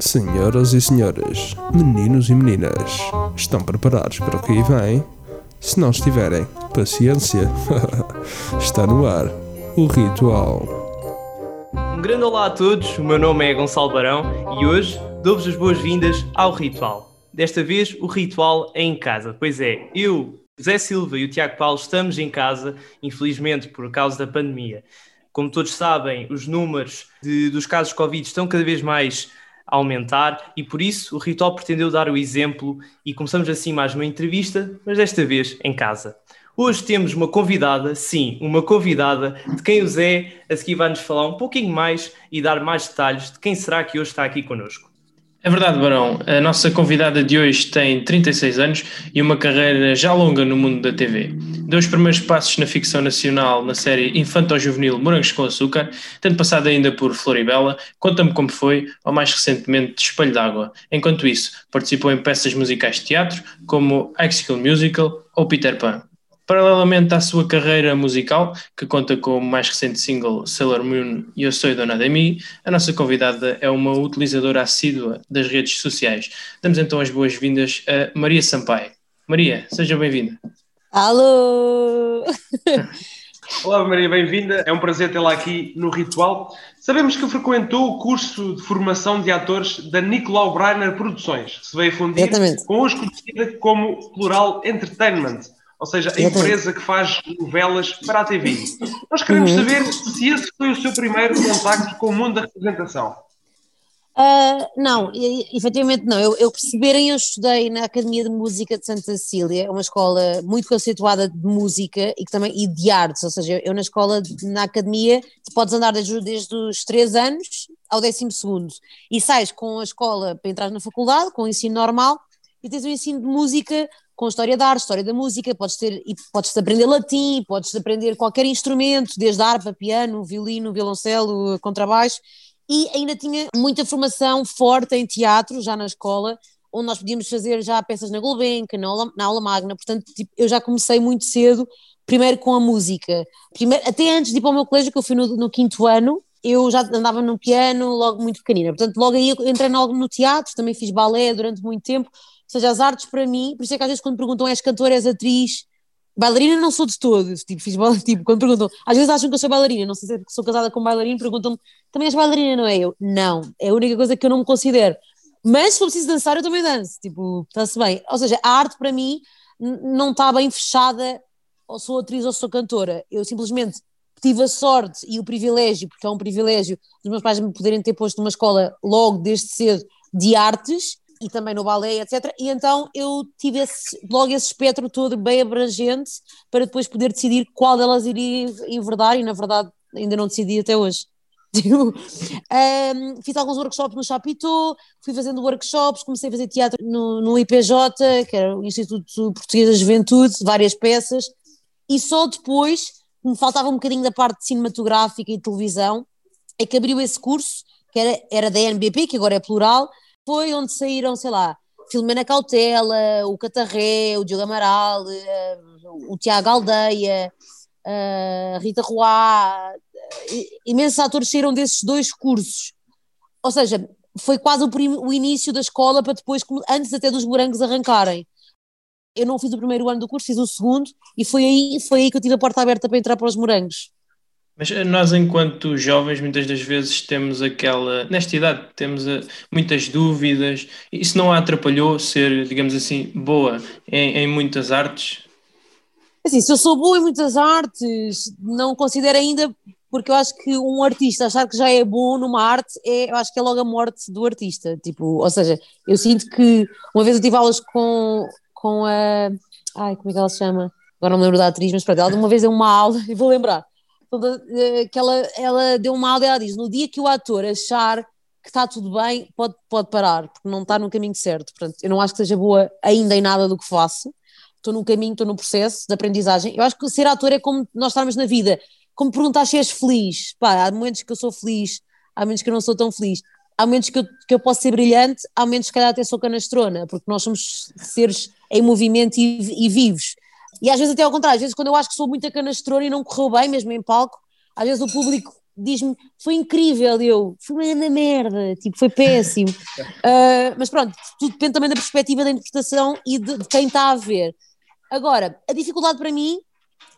Senhoras e senhores, meninos e meninas, estão preparados para o que aí vem? Se não estiverem, paciência. Está no ar o ritual. Um grande olá a todos, o meu nome é Gonçalo Barão e hoje dou-vos as boas-vindas ao Ritual. Desta vez o ritual é em casa, pois é, eu, José Silva e o Tiago Paulo estamos em casa, infelizmente por causa da pandemia. Como todos sabem, os números de, dos casos Covid estão cada vez mais aumentar e por isso o Ritual pretendeu dar o exemplo e começamos assim mais uma entrevista, mas desta vez em casa. Hoje temos uma convidada, sim, uma convidada, de quem o Zé a seguir vai nos falar um pouquinho mais e dar mais detalhes de quem será que hoje está aqui connosco. É verdade, Barão. A nossa convidada de hoje tem 36 anos e uma carreira já longa no mundo da TV. Deu os primeiros passos na ficção nacional na série Infanto-Juvenil Morangos com Açúcar, tendo passado ainda por Floribela, Conta-me Como Foi, ou mais recentemente Espelho d'Água. Enquanto isso, participou em peças musicais de teatro, como High School Musical ou Peter Pan. Paralelamente à sua carreira musical, que conta com o mais recente single Sailor Moon e Eu Sou Dona de Mim, a nossa convidada é uma utilizadora assídua das redes sociais. Damos então as boas-vindas a Maria Sampaio. Maria, seja bem-vinda. Alô! Olá Maria, bem-vinda. É um prazer tê-la aqui no Ritual. Sabemos que frequentou o curso de formação de atores da Nicolau Breiner Produções, que se veio fundir Exatamente. com hoje conhecida como Plural Entertainment ou seja, a empresa que faz novelas para a TV. Nós queremos Uhum. saber se esse foi o seu primeiro contacto com o mundo da representação. Ah, não, efetivamente não. Eu, eu perceberem, eu estudei na Academia de Música de Santa Cecília, uma escola muito conceituada de música e, que também, e de artes, ou seja, eu na escola, na academia, tu podes andar desde, desde os 3 anos ao 12 segundo e sais com a escola para entrar na faculdade, com o ensino normal, e tens o ensino de música com história da arte, história da música, podes ter, podes aprender latim, podes aprender qualquer instrumento, desde harpa, piano, violino, violoncelo, contrabaixo, e ainda tinha muita formação forte em teatro, já na escola, onde nós podíamos fazer já peças na Gulbenkian, na aula, na aula magna, portanto tipo, eu já comecei muito cedo, primeiro com a música, primeiro, até antes de ir para o meu colégio, que eu fui no, no quinto ano, eu já andava no piano logo muito pequenina, portanto logo aí eu entrei logo no teatro, também fiz balé durante muito tempo, seja, as artes para mim, por isso é que às vezes quando perguntam és cantora, és atriz, bailarina não sou de todo, tipo, fiz bal- tipo, quando perguntam, às vezes acham que eu sou bailarina, não sei se é sou casada com um bailarino, perguntam-me, também és bailarina, não é? Eu, não, é a única coisa que eu não me considero. Mas se for preciso dançar, eu também danço, tipo, está-se bem. Ou seja, a arte para mim não está bem fechada, ou sou atriz ou sou cantora. Eu simplesmente tive a sorte e o privilégio, porque é um privilégio, dos meus pais me poderem ter posto numa escola logo desde cedo de artes e também no balé, etc. E então eu tive esse- logo esse espectro todo bem abrangente para depois poder decidir qual delas iria enverdar e na verdade ainda não decidi até hoje. Um, fiz alguns workshops no Chapitou, fui fazendo workshops, comecei a fazer teatro no, no IPJ, que era o Instituto Português da Juventude, várias peças, e só depois, me faltava um bocadinho da parte cinematográfica e televisão, é que abriu esse curso, que era, era da NBP, que agora é plural, foi onde saíram, sei lá, Filomena Cautela, o Catarré, o Diogo Amaral, eh, o Tiago Aldeia, eh, a Rita Roá, i- imensos atores saíram desses dois cursos. Ou seja, foi quase o, prim- o início da escola para depois, antes até dos morangos arrancarem. Eu não fiz o primeiro ano do curso, fiz o segundo, e foi aí, foi aí que eu tive a porta aberta para entrar para os morangos. Mas eh, nós, enquanto jovens, muitas das vezes temos aquela. Nesta idade, temos eh, muitas dúvidas. Isso não a atrapalhou ser, digamos assim, boa em, em muitas artes? Assim, se eu sou boa em muitas artes, não considero ainda, porque eu acho que um artista achar que já é bom numa arte, é, eu acho que é logo a morte do artista. Tipo, ou seja, eu sinto que uma vez eu tive aulas com, com a. Ai, como é que ela se chama? Agora não me lembro da atriz, mas pronto, ela uma vez deu uma aula, e vou lembrar, toda- eh, que ela, ela deu uma aula ela diz: no dia que o ator achar que está tudo bem, pode, pode parar, porque não está no caminho certo. Portanto, eu não acho que seja boa ainda em nada do que faço estou num caminho, estou num processo de aprendizagem. Eu acho que ser ator é como nós estarmos na vida, como perguntar se és feliz. Pá, há momentos que eu sou feliz, há momentos que eu não sou tão feliz. Há momentos que eu, que eu posso ser brilhante, há momentos que calhar até sou canastrona, porque nós somos seres em movimento e, e vivos. E às vezes até ao contrário, às vezes quando eu acho que sou muito canastrona e não correu bem, mesmo em palco, às vezes o público diz-me, foi incrível, eu, foi uma merda, tipo, foi péssimo. uh, mas pronto, tudo depende também da perspectiva da interpretação e de, de quem está a ver. Agora, a dificuldade para mim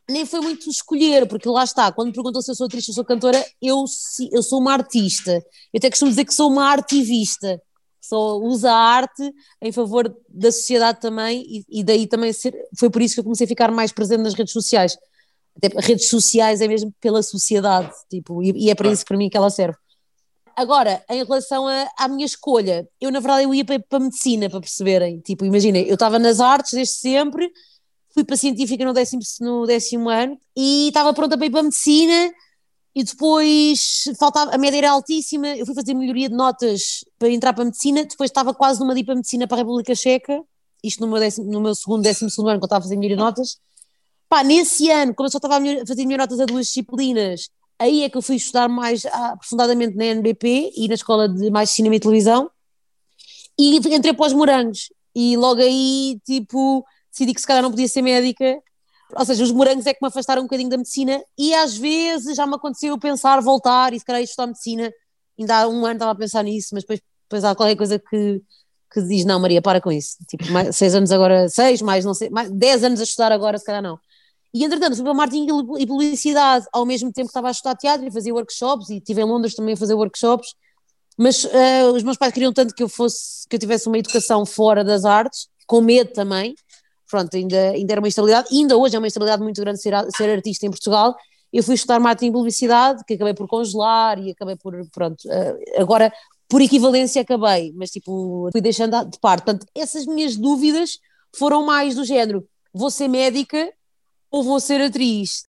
nem foi muito escolher, porque lá está, quando me perguntam se eu sou atriz ou sou cantora, eu, eu sou uma artista. Eu até costumo dizer que sou uma artivista, só usa a arte em favor da sociedade também, e, e daí também ser, foi por isso que eu comecei a ficar mais presente nas redes sociais. Até redes sociais é mesmo pela sociedade, tipo, e, e é para isso para mim que ela serve. Agora, em relação a, à minha escolha, eu na verdade eu ia para, para a medicina, para perceberem. Tipo, imaginem, eu estava nas artes desde sempre, fui para a científica no décimo, no décimo ano e estava pronta para ir para a medicina e depois faltava, a média era altíssima, eu fui fazer melhoria de notas para entrar para a medicina, depois estava quase numa de ir para a medicina para a República Checa, isto no meu, décimo, no meu segundo, décimo segundo ano, quando estava a fazer melhoria de notas. Pá, nesse ano, como eu só estava a fazer melhor notas a duas disciplinas, aí é que eu fui estudar mais aprofundadamente na NBP e na Escola de Mais Cinema e Televisão, e entrei para os morangos, e logo aí, tipo, decidi que se calhar não podia ser médica, ou seja, os morangos é que me afastaram um bocadinho da medicina e às vezes já me aconteceu pensar voltar e se calhar estudar medicina, ainda há um ano estava a pensar nisso, mas depois, depois há qualquer coisa que, que diz, não Maria, para com isso, tipo, mais, seis anos agora, seis, mais não sei, mais, dez anos a estudar agora, se calhar não. E entretanto fui para marketing e publicidade, ao mesmo tempo que estava a estudar teatro e fazia workshops e estive em Londres também a fazer workshops, mas uh, os meus pais queriam tanto que eu fosse, que eu tivesse uma educação fora das artes, com medo também, pronto, ainda, ainda era uma instabilidade, ainda hoje é uma instabilidade muito grande ser, ser artista em Portugal. Eu fui estudar marketing e publicidade, que acabei por congelar e acabei por, pronto, uh, agora por equivalência acabei, mas tipo, fui deixando de parte. Portanto, essas minhas dúvidas foram mais do género: vou ser médica ou vou ser atriz?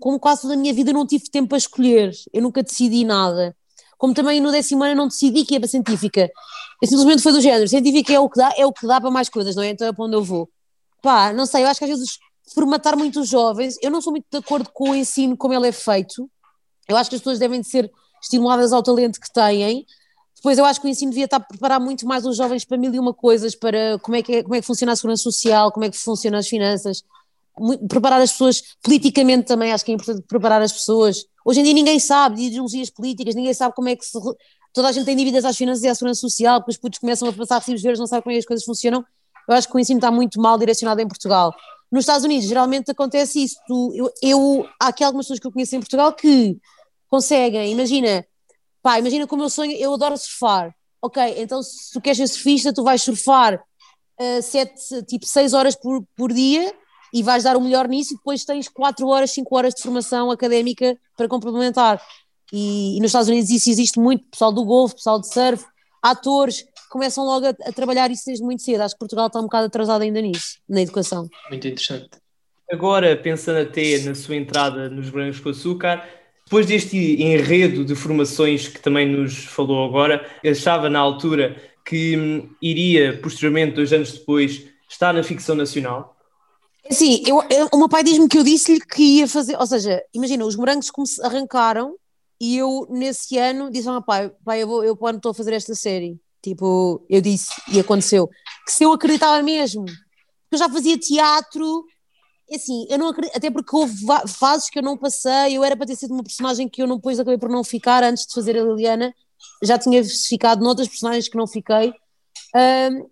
Como quase toda a minha vida não tive tempo para escolher, eu nunca decidi nada. Como também no décimo ano não decidi que ia para científica. Eu simplesmente foi do género: científica é o que dá, é o que dá para mais coisas, não é? Então é para onde eu vou pá, não sei, eu acho que às vezes formatar muito os jovens, eu não sou muito de acordo com o ensino como ele é feito, eu acho que as pessoas devem de ser estimuladas ao talento que têm, depois eu acho que o ensino devia estar a preparar muito mais os jovens para mil e uma coisas, para como é que, é, como é que funciona a segurança social, como é que funcionam as finanças, preparar as pessoas politicamente também, acho que é importante preparar as pessoas. Hoje em dia ninguém sabe de ideologias políticas, ninguém sabe como é que se, toda a gente tem dívidas às finanças e à segurança social, porque os putos começam a passar recibos verdes, não sabem como é que as coisas funcionam, eu acho que o ensino está muito mal direcionado em Portugal. Nos Estados Unidos, geralmente acontece isso. Tu, eu, eu, há aqui algumas pessoas que eu conheço em Portugal que conseguem, imagina, pá, imagina como eu sonho, eu adoro surfar. Ok, então se tu queres ser surfista, tu vais surfar uh, sete, tipo seis horas por, por dia e vais dar o melhor nisso e depois tens quatro horas, cinco horas de formação académica para complementar. E, e nos Estados Unidos isso existe muito, pessoal do golfe, pessoal de surf, atores, começam logo a, a, trabalhar isso desde muito cedo. Acho que Portugal está um bocado atrasado ainda nisso, na educação. Muito interessante. Agora, pensando até na sua entrada nos Brancos com Açúcar, depois deste enredo de formações que também nos falou agora, achava na altura que hum, iria, posteriormente, dois anos depois, estar na ficção nacional? Sim, eu, eu, o meu pai diz-me que eu disse-lhe que ia fazer, ou seja, imagina, os morangos como arrancaram e eu nesse ano disse ao meu pai, pai, eu, vou, eu estou a fazer esta série. Tipo, eu disse, e aconteceu, que se eu acreditava mesmo, porque eu já fazia teatro, assim, eu não acredito, até porque houve fases que eu não passei, eu era para ter sido uma personagem que eu não depois acabei por não ficar antes de fazer a Liliana, já tinha ficado noutras personagens que não fiquei,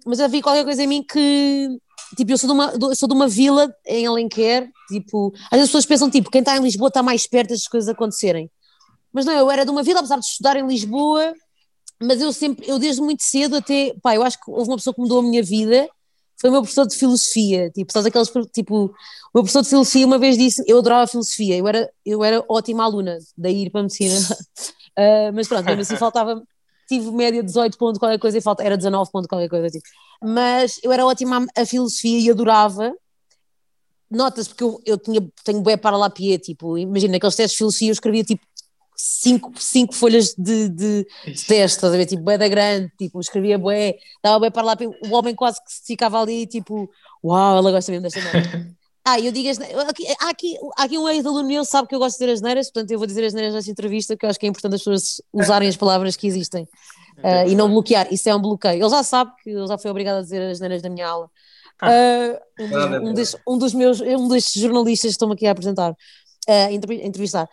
mas havia qualquer coisa em mim que, tipo, eu sou de uma, sou de uma vila em Alenquer, tipo, as pessoas pensam, tipo, quem está em Lisboa está mais perto das coisas acontecerem, mas não, eu era de uma vila, apesar de estudar em Lisboa, mas eu sempre, eu desde muito cedo até, pá, eu acho que houve uma pessoa que mudou a minha vida, foi o meu professor de filosofia, tipo, sabes aqueles, tipo, o meu professor de filosofia uma vez disse, eu adorava filosofia, eu era, eu era ótima aluna, daí ir para a medicina, uh, mas pronto, mesmo assim faltava, tive média 18 pontos qualquer coisa e falta, era 19 pontos qualquer coisa, tipo, mas eu era ótima a, a filosofia e adorava, notas porque eu, eu tinha, tenho bué para lá pie, tipo, imagina, aqueles testes de filosofia eu escrevia tipo cinco, cinco folhas de, de, de teste, estás a ver? Tipo, bué da grande, tipo, escrevia bué, dava bué para lá, o homem quase que ficava ali, tipo, uau, ela gosta mesmo desta merda. Ah, eu digo, aqui, há, aqui, há aqui um ex-aluno meu sabe que eu gosto de dizer as neiras, portanto eu vou dizer as neiras nesta entrevista, que eu acho que é importante as pessoas usarem as palavras que existem uh, e não bloquear, isso é um bloqueio. Ele já sabe que ele já foi obrigado a dizer as neiras da minha aula. Uh, um, dos, um, dos, um, dos, meus, um destes jornalistas que estão aqui a apresentar, uh, entrevistar.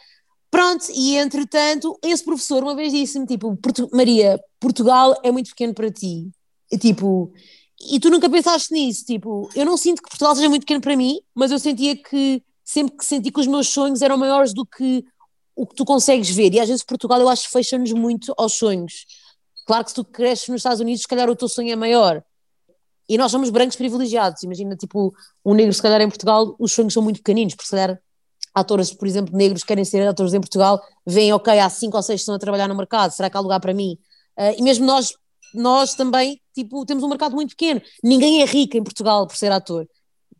Pronto, e entretanto, esse professor uma vez disse-me, tipo, Portu Maria, Portugal é muito pequeno para ti. E, tipo, e tu nunca pensaste nisso, tipo, eu não sinto que Portugal seja muito pequeno para mim, mas eu sentia que, sempre que senti que os meus sonhos eram maiores do que o que tu consegues ver, e às vezes Portugal eu acho que fecha-nos muito aos sonhos. Claro que se tu cresces nos Estados Unidos, se calhar o teu sonho é maior. E nós somos brancos privilegiados, imagina, tipo, um negro se calhar em Portugal, os sonhos são muito pequeninos, porque se calhar atores, por exemplo, negros que querem ser atores em Portugal, veem, ok, há cinco ou seis que estão a trabalhar no mercado, será que há lugar para mim? Uh, e mesmo nós, nós também, tipo, temos um mercado muito pequeno. Ninguém é rico em Portugal por ser ator.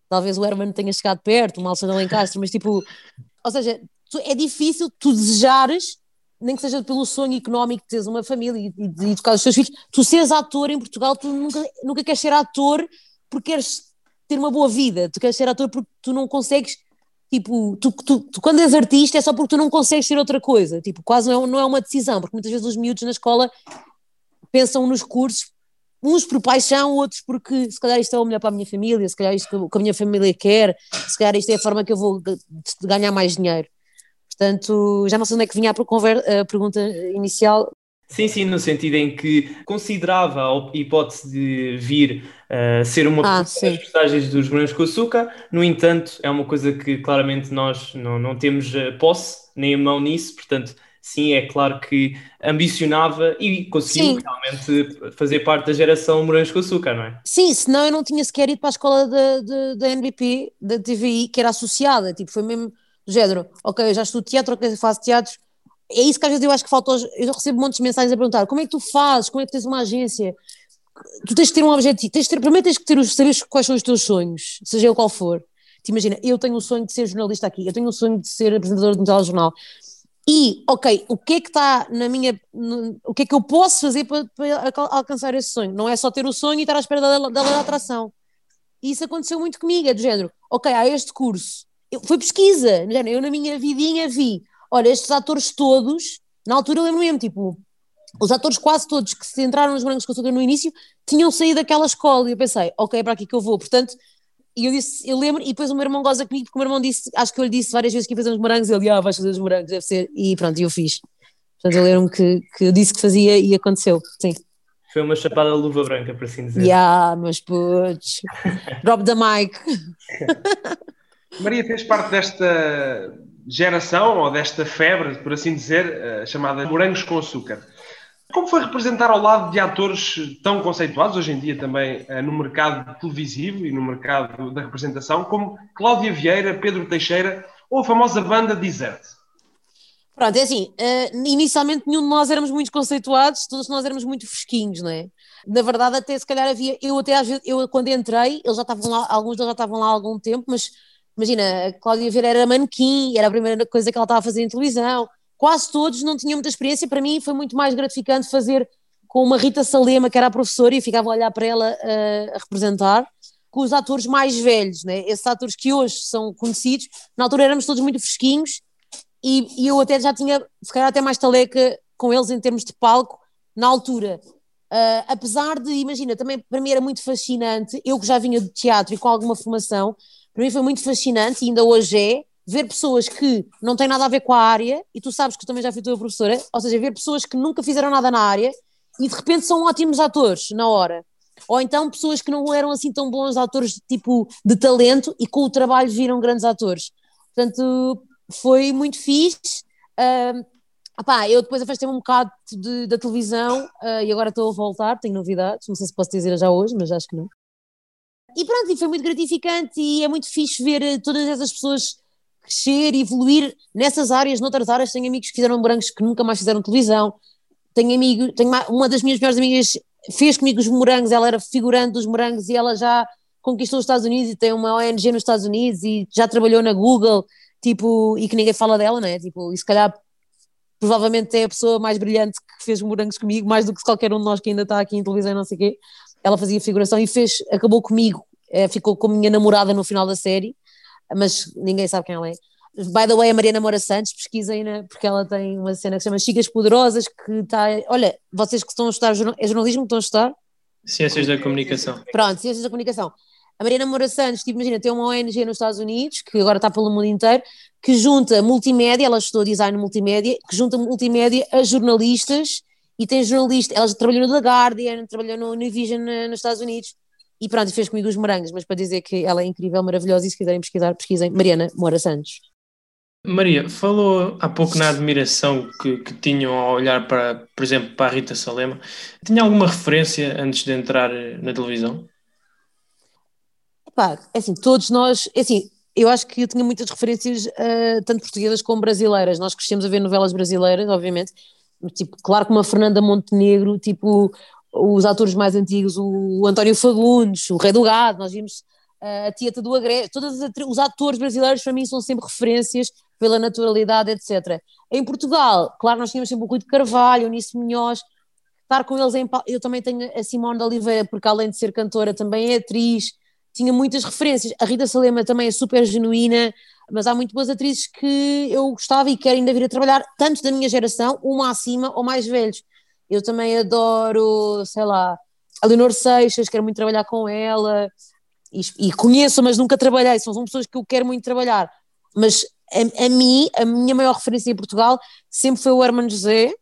Talvez o Herman tenha chegado perto, o Malson Alencastre, mas tipo, ou seja, é difícil tu desejares, nem que seja pelo sonho económico de teres uma família e, e de educar os teus filhos, tu seres ator em Portugal, tu nunca, nunca queres ser ator porque queres ter uma boa vida, tu queres ser ator porque tu não consegues Tipo, tu, tu, tu, quando és artista é só porque tu não consegues ser outra coisa. Tipo, quase não é, não é uma decisão, porque muitas vezes os miúdos na escola pensam nos cursos, uns por paixão, outros porque se calhar isto é o melhor para a minha família, se calhar isto que, que a minha família quer, se calhar isto é a forma que eu vou ganhar mais dinheiro. Portanto, já não sei onde é que vinha a, pergunta inicial, Sim, sim, no sentido em que considerava a hipótese de vir uh, ser uma ah, das personagens dos Morangos com Açúcar, no entanto, é uma coisa que claramente nós não, não temos eh, posse nem a mão nisso, portanto, sim, é claro que ambicionava e conseguiu sim. realmente fazer parte da geração Morangos com Açúcar, não é? Sim, senão eu não tinha sequer ido para a escola da, NBP, da TVI, que era associada, tipo, foi mesmo do género, ok, eu já estudo teatro, ok, faço teatro, é isso que às vezes eu acho que falta. Eu recebo montes de mensagens a perguntar como é que tu fazes, como é que tens uma agência. Tu tens de ter um objetivo, tens de ter, primeiro tens que ter, saber quais são os teus sonhos, seja ele qual for. Te imagina, eu tenho o sonho de ser jornalista aqui, eu tenho o sonho de ser apresentador de um telejornal. E, ok, o que é que está na minha. No, o que é que eu posso fazer para, para, alcançar esse sonho? Não é só ter o sonho e estar à espera da, da da atração. E isso aconteceu muito comigo, é do género, ok, há este curso. Eu, foi pesquisa, eu na minha vidinha vi, Olha, estes atores todos, na altura eu lembro mesmo, tipo, os atores quase todos que se entraram nos Brancos com Açúcar no início tinham saído daquela escola e eu pensei, ok, é para aqui que eu vou. Portanto, e eu disse, eu lembro, e depois o meu irmão goza comigo, porque o meu irmão disse, acho que eu lhe disse várias vezes que ia fazer os morangos, ele, ah, vais fazer os morangos, deve ser, e pronto, e eu fiz. Portanto, eu lembro-me que, que eu disse que fazia e aconteceu, sim. Foi uma chapada de luva branca, por assim dizer. Yeah, mas putz, drop the mic. Maria fez parte desta geração, ou desta febre, por assim dizer, uh, chamada Morangos com Açúcar. Como foi representar ao lado de atores tão conceituados, hoje em dia também uh, no mercado televisivo e no mercado da representação, como Cláudia Vieira, Pedro Teixeira ou a famosa banda Desert? Pronto, é assim, uh, inicialmente nenhum de nós éramos muito conceituados, todos nós éramos muito fresquinhos, não é? Na verdade, até se calhar havia, eu até às vezes, eu quando entrei, eles já estavam lá, alguns deles já estavam lá há algum tempo, mas Imagina, a Cláudia Vieira era manequim, era a primeira coisa que ela estava a fazer em televisão. Quase todos não tinham muita experiência. Para mim foi muito mais gratificante fazer com uma Rita Salema, que era a professora, e ficava a olhar para ela uh, a representar, com os atores mais velhos, né? esses atores que hoje são conhecidos. Na altura éramos todos muito fresquinhos e, e eu até já tinha, se calhar, até mais taleca com eles em termos de palco, na altura. Uh, apesar de, imagina, também para mim era muito fascinante, eu que já vinha de teatro e com alguma formação, para mim foi muito fascinante e ainda hoje é ver pessoas que não têm nada a ver com a área, e tu sabes que também já fui tua professora, ou seja, ver pessoas que nunca fizeram nada na área e de repente são ótimos atores na hora. Ou então pessoas que não eram assim tão bons atores, tipo, de talento, e com o trabalho viram grandes atores. Portanto, foi muito fixe. Uh, opá, eu depois afastei-me um bocado de, da televisão uh, e agora estou a voltar, tenho novidades, não sei se posso dizer já hoje, mas acho que não. E pronto, e foi muito gratificante e é muito fixe ver eh, todas essas pessoas crescer evoluir nessas áreas, noutras áreas. Tenho amigos que fizeram morangos que nunca mais fizeram televisão. Tenho amigo, tenho uma das minhas melhores amigas fez comigo os morangos, ela era figurante dos morangos e ela já conquistou os Estados Unidos e tem uma ONG nos Estados Unidos e já trabalhou na Google, tipo, e que ninguém fala dela, né? Tipo, e se calhar provavelmente é a pessoa mais brilhante que fez morangos comigo, mais do que qualquer um de nós que ainda está aqui em televisão não sei o quê ela fazia figuração e fez, acabou comigo, é, ficou com a minha namorada no final da série, mas ninguém sabe quem ela é. By the way, a Mariana Moura Santos, pesquisem, né, porque ela tem uma cena que se chama Chicas Poderosas, que está. Olha, vocês que estão a estudar, é jornalismo que estão a estudar? Ciências da Comunicação. Pronto, Ciências da Comunicação. A Mariana Moura Santos, tipo, imagina, tem uma ONG nos Estados Unidos, que agora está pelo mundo inteiro, que junta multimédia, ela estudou design multimédia, que junta multimédia a jornalistas, e tem jornalista, ela já trabalhou no The Guardian, trabalhou no Univision nos Estados Unidos, e pronto, fez comigo os morangos, mas para dizer que ela é incrível, maravilhosa, e se quiserem pesquisar, pesquisem Mariana Moura Santos. Maria, falou há pouco na admiração que, que tinham ao olhar para, por exemplo, para a Rita Salema. Tinha alguma referência antes de entrar na televisão? Epá, é assim, todos nós, é assim, eu acho que eu tinha muitas referências, uh, tanto portuguesas como brasileiras. Nós crescemos a ver novelas brasileiras, obviamente, tipo, claro que uma Fernanda Montenegro, tipo, os atores mais antigos, o António Fagundes, o Rei do Gado, nós vimos uh, a Tieta do Agreste, todos os atores brasileiros para mim são sempre referências pela naturalidade, etc. Em Portugal, claro, nós tínhamos sempre o Rui de Carvalho, o Nisso Munhoz, estar com eles em eu também tenho a Simone de Oliveira, porque além de ser cantora também é atriz, tinha muitas referências. A Rita Salema também é super genuína, mas há muito boas atrizes que eu gostava e quero ainda vir a trabalhar, tanto da minha geração, uma acima ou mais velhos. Eu também adoro, sei lá, a Leonor Seixas, quero muito trabalhar com ela, e, e conheço, mas nunca trabalhei, são, são pessoas que eu quero muito trabalhar. Mas a, a mim, a minha maior referência em Portugal sempre foi o Hermano José,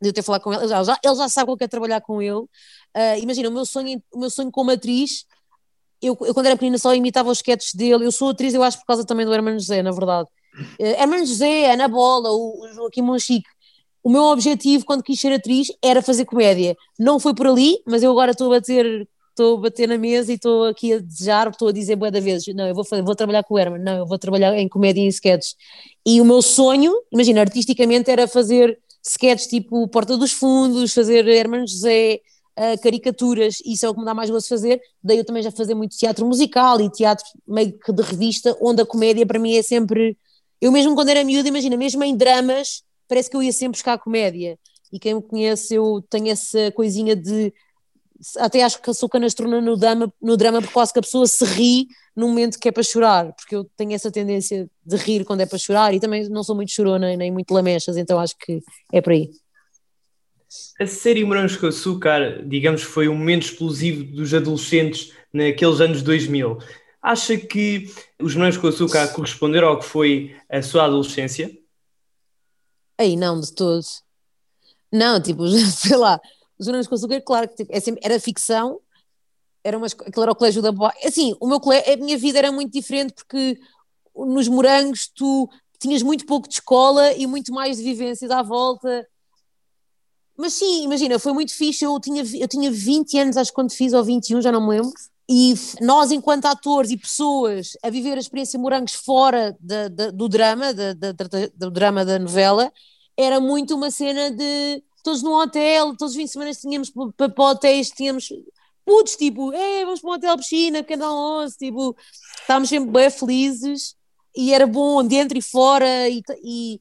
de eu ter falado com ele, ele já, ele já sabe que eu quero trabalhar com ele. Uh, imagina, o meu sonho, o meu sonho como atriz eu, eu, quando era pequenina só imitava os sketches dele, eu sou atriz, eu acho por causa também do Hermano José, na verdade. Uh, Hermano José, Ana Bola, o, o Joaquim Monchique. O meu objetivo quando quis ser atriz era fazer comédia. Não foi por ali, mas eu agora estou a bater, estou a bater na mesa e estou aqui a desejar, estou a dizer boa da vezes, não, eu vou, vou trabalhar com o Herman, não, eu vou trabalhar em comédia e em sketches. E o meu sonho, imagina, artisticamente era fazer sketches tipo Porta dos Fundos, fazer Hermano José, uh, caricaturas, isso é o que me dá mais gosto fazer. Daí eu também já fazer muito teatro musical e teatro meio que de revista, onde a comédia para mim é sempre. Eu mesmo quando era miúda, imagina, mesmo em dramas, parece que eu ia sempre buscar a comédia. E quem me conhece, eu tenho essa coisinha de. Até acho que sou canastrona no drama, no drama porque quase que a pessoa se ri no momento que é para chorar, porque eu tenho essa tendência de rir quando é para chorar e também não sou muito chorona nem muito lamechas, então acho que é por aí. A série Morangos com Açúcar, digamos, foi um momento explosivo dos adolescentes naqueles anos 2000. Acha que os Morangos com Açúcar corresponderam ao que foi a sua adolescência? Aí não, de todos. Não, tipo, sei lá, os Morangos com Açúcar, claro que tipo, é sempre, era ficção, era uma, aquilo era o colégio da boa. Assim, o meu colégio, a minha vida era muito diferente porque nos morangos tu tinhas muito pouco de escola e muito mais de vivências à volta mas sim, imagina, foi muito fixe. Eu tinha, eu tinha 20 anos, acho que quando fiz, ou 21, já não me lembro. E nós, enquanto atores e pessoas, a viver a experiência Morangos fora da, do drama, do drama da novela, era muito uma cena de todos num hotel, todos os fins de semana tínhamos para, hotéis, tínhamos putos, tipo, vamos para um hotel piscina, canal 11, tipo, estávamos sempre bem felizes e era bom dentro e fora e, e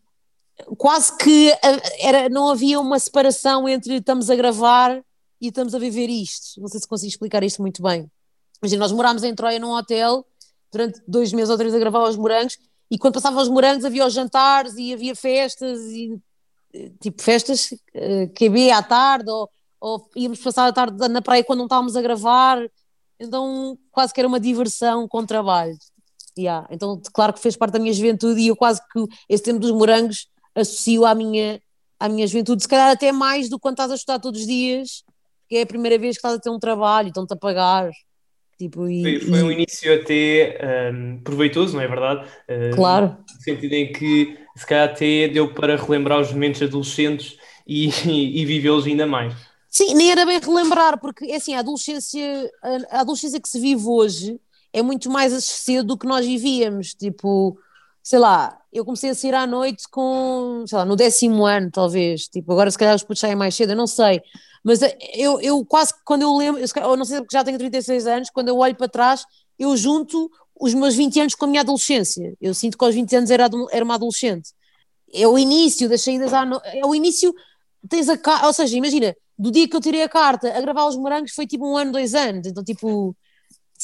quase que era, não havia uma separação entre estamos a gravar e estamos a viver isto. Não sei se consigo explicar isto muito bem. Imagina, nós morámos em Troia num hotel durante dois meses ou três a gravar os morangos e quando passavam os morangos havia os jantares e havia festas e tipo festas uh, que havia à tarde ou, ou íamos passar a tarde na praia quando não estávamos a gravar então quase que era uma diversão com trabalho yeah. então claro que fez parte da minha juventude e eu quase que esse tempo dos morangos associo à minha, à minha juventude, se calhar até mais do que quando estás a estudar todos os dias, que é a primeira vez que estás a ter um trabalho, estão-te a pagar. Tipo, e, foi, foi um início até um, proveitoso, não é verdade? Uh, claro. No sentido em que se calhar até deu para relembrar os momentos adolescentes e, e, e vivê-los ainda mais. Sim, nem era bem relembrar, porque é assim, a adolescência, a adolescência que se vive hoje é muito mais cedo do que nós vivíamos. Tipo, sei lá, eu comecei a sair à noite com, sei lá, no décimo ano, talvez. Tipo, agora se calhar os putos saem mais cedo, eu não sei. Mas eh, eu, eu quase que quando eu lembro, eu não sei porque já tenho 36 anos, quando eu olho para trás, eu junto os meus 20 anos com a minha adolescência. Eu sinto que aos 20 anos era, era uma adolescente. É o início das saídas à noite, é o início, tens a ou seja, imagina, do dia que eu tirei a carta a gravar os morangos foi tipo um ano, dois anos, então tipo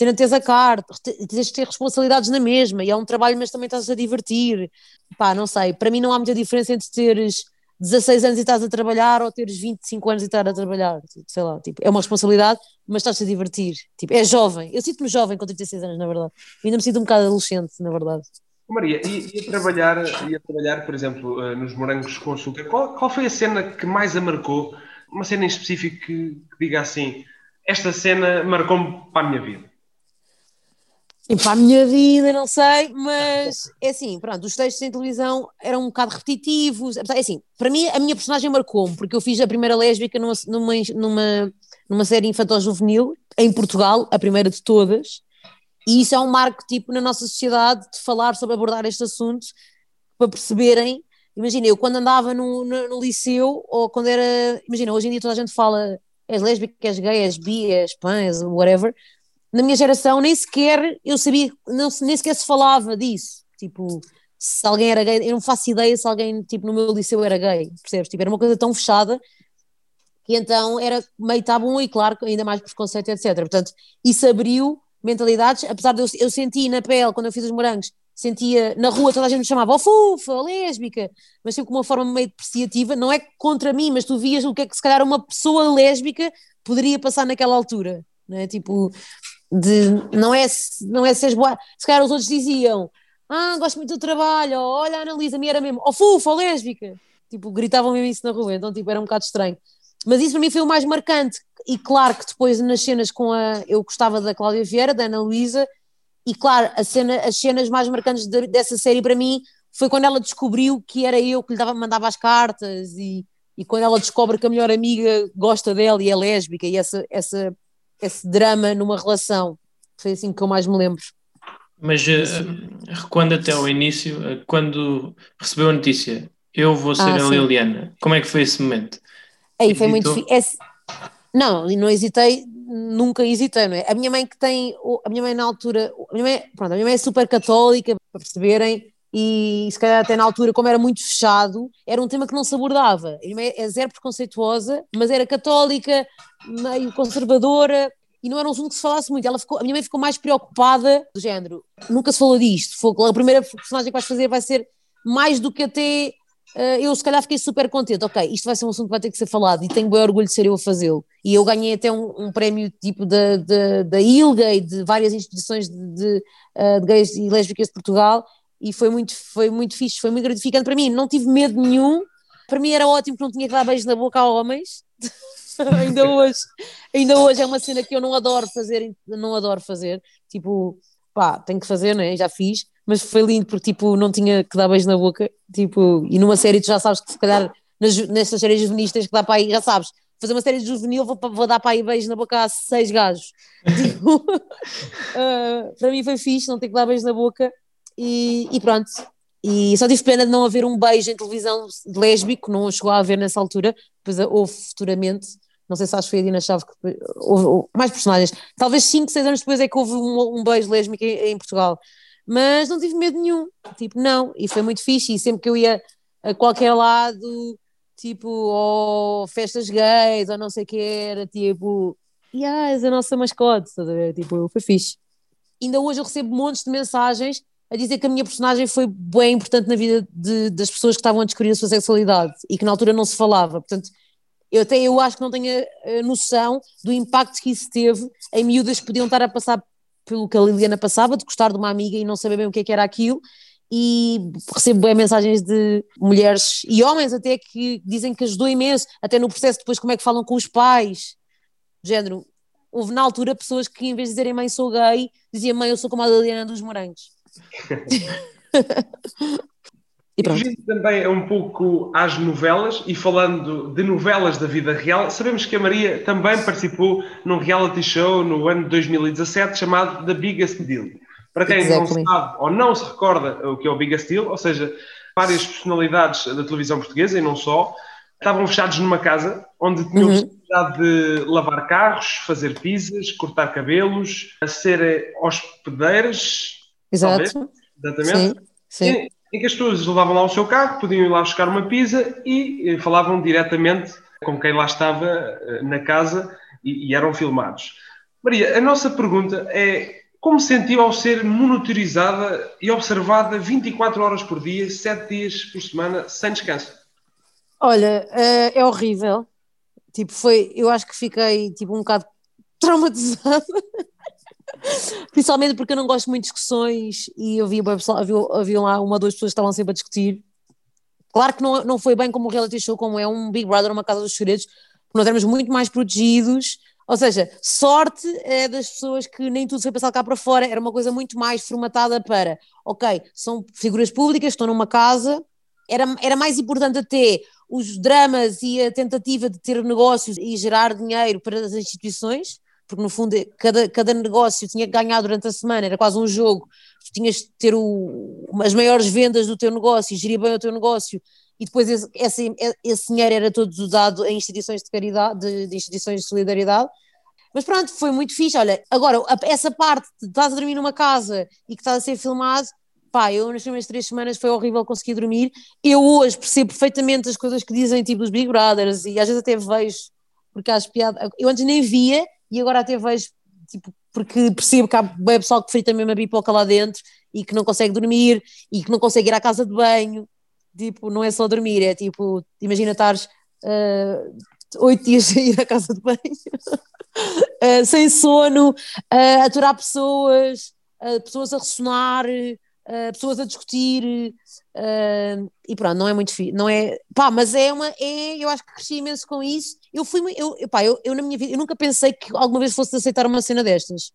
se não tens a carta, tens de ter responsabilidades na mesma, e é um trabalho, mas também estás a divertir. Pá, não sei, para mim não há muita diferença entre teres 16 anos e estás a trabalhar ou teres 25 anos e estar a trabalhar, sei lá, tipo, é uma responsabilidade, mas estás a divertir, tipo, é jovem, eu sinto-me jovem com 36 anos, na verdade, ainda me sinto um bocado adolescente, na verdade. Maria, e, e, a trabalhar, e a trabalhar, por exemplo, eh, nos morangos com açúcar, qual, qual foi a cena que mais a marcou? Uma cena em específico que, que diga assim, esta cena marcou-me para a minha vida. Sim, para a minha vida, não sei, mas é assim, pronto, os textos em televisão eram um bocado repetitivos. É assim, para mim, a minha personagem marcou-me, porque eu fiz a primeira lésbica numa, numa, numa, numa série infantil-juvenil, em Portugal, a primeira de todas, e isso é um marco tipo na nossa sociedade de falar sobre abordar estes assuntos para perceberem. Imagina, eu quando andava no, no, no, liceu, ou quando era. Imagina, hoje em dia toda a gente fala és lésbica, és gay, és bi, és pan, és whatever. Na minha geração nem sequer eu sabia, não, nem sequer se falava disso. Tipo, se alguém era gay, eu não faço ideia se alguém tipo, no meu liceu era gay, percebes? Tipo, era uma coisa tão fechada que então era meio tabu e claro, ainda mais preconceito, etc. Portanto, isso abriu mentalidades, apesar de eu, eu senti na pele, quando eu fiz os morangos, sentia na rua toda a gente me chamava, oh fufa, oh, lésbica, mas sempre com uma forma meio depreciativa, não é contra mim, mas tu vias o que é que se calhar uma pessoa lésbica poderia passar naquela altura, não é? Tipo, de, não é, não é seres boa, se calhar os outros diziam, ah, gosto muito do trabalho, olha, analisa-me, era mesmo, oh fufa, oh, lésbica, tipo, gritavam mesmo isso na rua, então tipo, era um bocado estranho. Mas isso para mim foi o mais marcante. E claro que depois nas cenas com a. Eu gostava da Cláudia Vieira, da Ana Luísa, e claro, a cena, as cenas mais marcantes de, dessa série para mim foi quando ela descobriu que era eu que lhe dava, mandava as cartas e, e quando ela descobre que a melhor amiga gosta dela e é lésbica e essa, essa, esse drama numa relação. Foi assim que eu mais me lembro. Mas uh, recuando até ao início, uh, quando recebeu a notícia, eu vou ser ah, a sim. Liliana, como é que foi esse momento? Aí foi muito difícil. Não, não hesitei, nunca hesitei, não é? A minha mãe que tem, a minha mãe na altura, a minha mãe, pronto, a minha mãe é super católica, para perceberem, e se calhar até na altura, como era muito fechado, era um tema que não se abordava. Mãe é zero preconceituosa, mas era católica, meio conservadora, e não era um assunto que se falasse muito. Ela ficou, a minha mãe ficou mais preocupada do género. Nunca se falou disto. Foi, a primeira personagem que vais fazer vai ser mais do que até uh, eu se calhar fiquei super contente, ok, isto vai ser um assunto que vai ter que ser falado e tenho bem orgulho de ser eu a fazê-lo. E eu ganhei até um, um prémio tipo da, da, da ILGA e de várias instituições de, de, uh, de, gays e lésbicas de Portugal e foi muito, foi muito fixe, foi muito gratificante para mim, não tive medo nenhum, para mim era ótimo que não tinha que dar beijos na boca a homens. ainda hoje, ainda hoje é uma cena que eu não adoro fazer, não adoro fazer, tipo, pá, tenho que fazer, né? Já fiz, mas foi lindo porque tipo não tinha que dar beijo na boca, tipo, e numa série tu já sabes que se calhar nas, nessas séries juvenis tens que dar para aí, já sabes, fazer uma série de juvenil vou, vou dar para aí beijo na boca a seis gajos. tipo, uh, para mim foi fixe, não ter que dar beijo na boca e, e pronto. E só tive pena de não haver um beijo em televisão lésbico, não chegou a haver nessa altura, depois houve futuramente, não sei se acho que foi a Dina Chave que houve, houve, mais personagens. Talvez 5, 6 anos depois é que houve um, um beijo lésbico em, em Portugal mas não tive medo nenhum, tipo, não, e foi muito fixe, e sempre que eu ia a qualquer lado, tipo, ou festas gays, ou não sei o que era, tipo, yeah, és a nossa mascote, estás a ver? Tipo, foi fixe. Ainda hoje eu recebo montes de mensagens a dizer que a minha personagem foi bem importante na vida de, das pessoas que estavam a descobrir a sua sexualidade e que na altura não se falava, portanto, eu até eu acho que não tenho a noção do impacto que isso teve em miúdas que podiam estar a passar pelo que a Liliana passava, de gostar de uma amiga e não saber bem o que, é que era aquilo, e recebo bem mensagens de mulheres e homens até que dizem que ajudou imenso, até no processo depois como é que falam com os pais, género, houve na altura pessoas que em vez de dizerem mãe sou gay, diziam mãe eu sou como a Liliana dos Morangos. E pronto. também um pouco às novelas, e falando de novelas da vida real, sabemos que a Maria também participou num reality show no ano de 2017 chamado The Biggest Deal. Para quem exactly. não sabe ou não se recorda o que é o Biggest Deal, ou seja, várias personalidades da televisão portuguesa e não só, estavam fechados numa casa onde tinham uhum. possibilidade de lavar carros, fazer pizzas, cortar cabelos, a ser hospedeiras. Exato. Exatamente. Sim, sim em que as pessoas levavam lá o seu carro, podiam ir lá buscar uma pizza e eh, falavam diretamente com quem lá estava eh, na casa e, e eram filmados. Maria, a nossa pergunta é como sentiu ao ser monitorizada e observada 24 horas por dia, 7 dias por semana, sem descanso? Olha, uh, é horrível. Tipo, foi, eu acho que fiquei tipo um bocado traumatizada. Principalmente porque eu não gosto muito de discussões e eu vi havia, havia lá uma ou duas pessoas que estavam sempre a discutir. Claro que não, não foi bem como um reality show, como é um Big Brother, uma Casa dos Segredos, porque nós éramos muito mais protegidos. Ou seja, sorte é das pessoas que nem tudo foi passado cá para fora, era uma coisa muito mais formatada para, ok, são figuras públicas, estão numa casa, era, era mais importante até os dramas e a tentativa de ter negócios e gerar dinheiro para as instituições, porque no fundo cada, cada negócio tinha que ganhar durante a semana, era quase um jogo, tu tinhas de ter o, as maiores vendas do teu negócio, gerir bem o teu negócio, e depois esse, esse, esse dinheiro era todo usado em instituições de caridade, de, de, instituições de solidariedade. Mas pronto, foi muito fixe. Olha, agora, essa parte de estás a dormir numa casa e que estás a ser filmado, pá, eu nas primeiras três semanas foi horrível conseguir dormir. Eu hoje percebo perfeitamente as coisas que dizem, tipo, os Big Brothers, e às vezes até vejo, porque acho piada. Eu antes nem via, e agora até vejo, tipo, porque percebo que há bem pessoal que frita mesmo a pipoca lá dentro e que não consegue dormir e que não consegue ir à casa de banho. Tipo, não é só dormir, é tipo, imagina estares uh, oito dias sem ir à casa de banho, uh, sem sono, uh, aturar pessoas, uh, pessoas a ressonar, uh, pessoas a discutir, uh, e pronto, não é muito difícil, não é, pá, mas é uma, é, eu acho que cresci imenso com isso, eu fui, eu, pá, eu, eu na minha vida, eu nunca pensei que alguma vez fosse aceitar uma cena destas,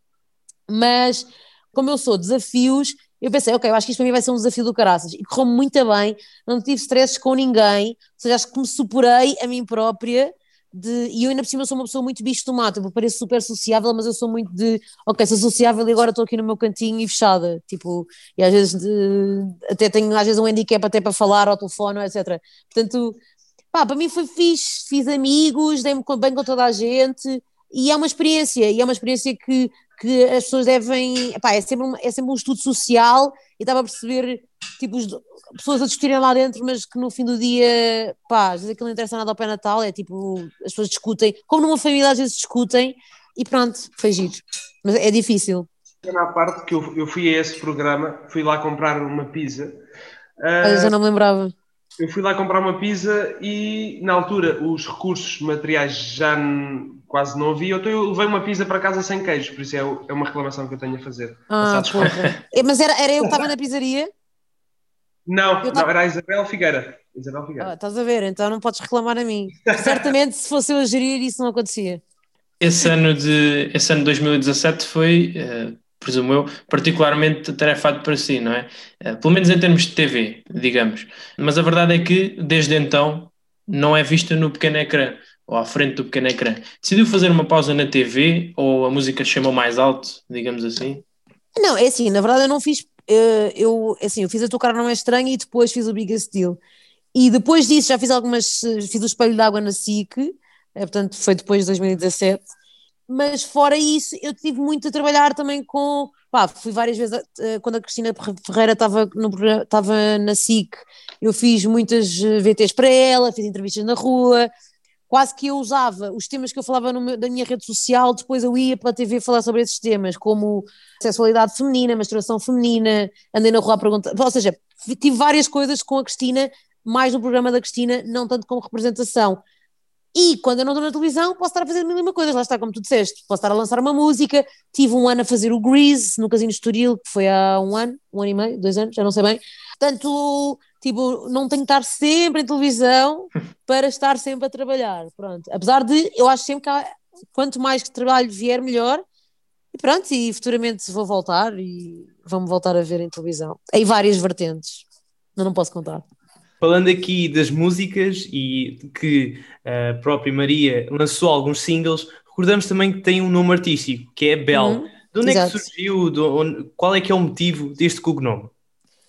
mas como eu sou desafios, eu pensei, ok, eu acho que isto para mim vai ser um desafio do caraças, e correu muito bem, não tive stresses com ninguém, ou seja, acho que me superei a mim própria, de, e eu ainda por cima sou uma pessoa muito bicho do mato, eu pareço super sociável, mas eu sou muito de, ok, sou sociável e agora estou aqui no meu cantinho e fechada, tipo, e às vezes de, até tenho às vezes um handicap até para falar ao telefone, etc. Portanto, pá, para mim foi fixe, fiz amigos, dei-me bem com toda a gente, e é uma experiência, e é uma experiência que, que as pessoas devem, pá, é sempre, um, é sempre um estudo social, e estava a perceber, tipo, os, pessoas a discutirem lá dentro, mas que no fim do dia, pá, às vezes aquilo não interessa nada ao pé natal, é tipo, as pessoas discutem, como numa família às vezes discutem, e pronto, foi giro. Mas é difícil. Na parte que eu, eu fui a esse programa, fui lá comprar uma pizza. Uh, eu já não me lembrava. Eu fui lá comprar uma pizza e na altura os recursos materiais já quase não havia, então eu levei uma pizza para casa sem queijo, por isso é, é uma reclamação que eu tenho a fazer. Ah, é, mas era, era eu que estava na pizzaria? Não, tava... não, era a Isabel Figueira. Isabel Figueira. Ah, estás a ver, então não podes reclamar a mim. Certamente se fosse eu a gerir isso não acontecia. Esse ano de esse ano de 2017 foi, uh, presumo eu, particularmente tarefado para si, não é? Uh, pelo menos em termos de TV, digamos. Mas a verdade é que desde então não é vista no pequeno ecrã ou à frente do pequeno ecrã. Decidiu fazer uma pausa na TV ou a música chamou mais alto, digamos assim? Não, é assim, na verdade eu não fiz eu, assim, eu fiz a tocar Não É Estranho e depois fiz o Biggest Deal. E depois disso já fiz algumas, fiz o Espelho d'Água na SIC, é, portanto foi depois de 2017. Mas fora isso, eu tive muito a trabalhar também com. Pá, fui várias vezes, quando a Cristina Ferreira estava na SIC, eu fiz muitas VTs para ela, fiz entrevistas na rua, quase que eu usava os temas que eu falava meu, da minha rede social, depois eu ia para a TV falar sobre esses temas, como sexualidade feminina, menstruação feminina, andei na rua a perguntar, ou seja, tive várias coisas com a Cristina, mais no programa da Cristina, não tanto como representação. E quando eu não estou na televisão, posso estar a fazer mil e uma coisas, lá está, como tu disseste, posso estar a lançar uma música, tive um ano a fazer o Grease no Casino Estoril, que foi há um ano, um ano e meio, dois anos, já não sei bem, portanto Tipo, não tenho que estar sempre em televisão para estar sempre a trabalhar. Pronto. Apesar de, eu acho sempre que há, quanto mais que trabalho vier, melhor. E pronto, e futuramente vou voltar e vamos voltar a ver em televisão. Em várias vertentes. Não, não posso contar. Falando aqui das músicas e que a própria Maria lançou alguns singles, recordamos também que tem um nome artístico, que é Bel. Uhum, de onde exato. é que surgiu? De, qual é que é o motivo deste cognome?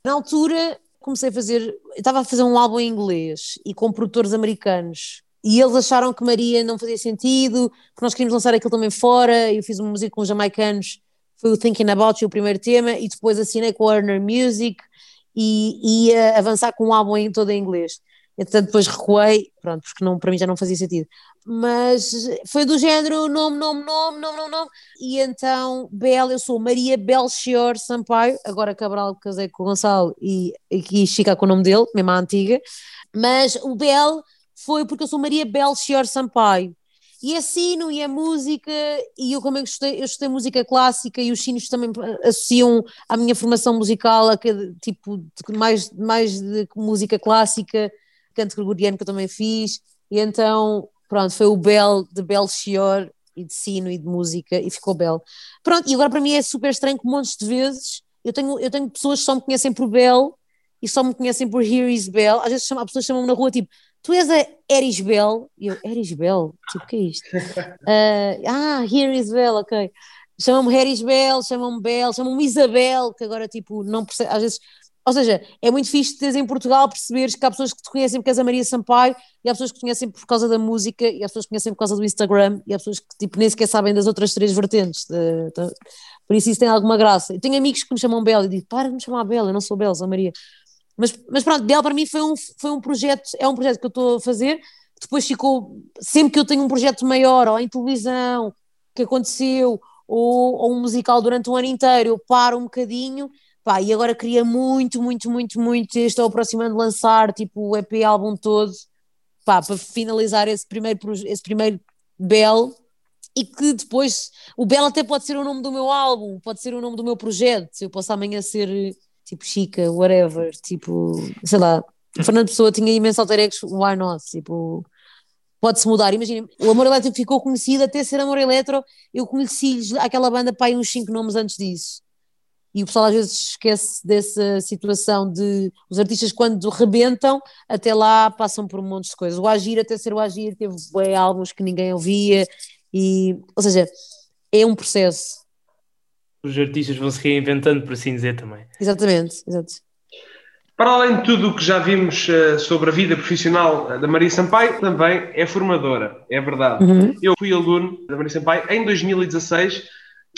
Na altura, comecei a fazer, estava a fazer um álbum em inglês e com produtores americanos e eles acharam que Maria não fazia sentido, que nós queríamos lançar aquilo também fora, eu fiz uma música com os jamaicanos, foi o Thinking About You, o primeiro tema, e depois assinei com a Warner Music e ia avançar com um álbum em, todo em inglês. Entretanto, depois recuei, pronto, porque não, para mim já não fazia sentido mas foi do género nome, nome, nome, nome, nome, nome. E então, Bel, eu sou Maria Belchior Sampaio, agora Cabral casei com o Gonçalo e aqui fica com o nome dele, mesmo a antiga, mas o Bel foi porque eu sou Maria Belchior Sampaio. E é sino e é música, e eu eu estudei, eu estudei música clássica e os sinos também associam à minha formação musical a que, tipo de, mais, mais de música clássica, canto gregoriano que eu também fiz, e então pronto, foi o Bel de Belchior e de sino e de música e ficou belo. Pronto, e agora para mim é super estranho que montes de vezes eu tenho, eu tenho pessoas que só me conhecem por Bel e só me conhecem por Here is Bell. Às vezes chama, pessoas chamam-me na rua tipo, tu és a Erisbel? E eu, Erisbel? Tipo, o que é isto? Uh, ah, Here is Bell, ok. Chamam-me Erisbel, chamam-me Bel, chamam-me Isabel, que agora tipo, não percebe, às vezes. Ou seja, é muito fixe teres em Portugal perceberes que há pessoas que te conhecem porque és a Maria Sampaio e há pessoas que te conhecem por causa da música e há pessoas que te conhecem por causa do Instagram e há pessoas que tipo, nem sequer sabem das outras três vertentes. De, de, por isso isso tem alguma graça. Eu tenho amigos que me chamam Bel e digo, para de me chamar Bel, eu não sou Bel, sou Maria. Mas, mas pronto, Bel para mim foi um, foi um projeto, é um projeto que eu estou a fazer, depois ficou, sempre que eu tenho um projeto maior, ou em televisão, que aconteceu, ou, ou um musical durante um ano inteiro, eu paro um bocadinho, pá, e agora queria muito, muito, muito, muito, estou aproximando de lançar, tipo, o EP álbum todo, pá, para finalizar esse primeiro, esse primeiro Bel, e que depois, o Bel até pode ser o nome do meu álbum, pode ser o nome do meu projeto, eu posso amanhã ser tipo Chica, whatever, tipo, sei lá, Fernando Pessoa tinha imenso alter egos, why not, tipo, pode-se mudar, imagina, o Amor Eletro ficou conhecido até ser Amor Eletro, eu conheci aquela banda para uns 5 nomes antes disso, e o pessoal às vezes esquece dessa situação de os artistas quando rebentam, até lá passam por um monte de coisas, o Agir até ser o Agir teve bem, álbuns que ninguém ouvia, e, ou seja, é um processo, os artistas vão se reinventando, por assim dizer também. Exatamente, exato. Para além de tudo o que já vimos uh, sobre a vida profissional eh, da Maria Sampaio, também é formadora, é verdade. Uhum. Eu fui aluno da Maria Sampaio em 2016,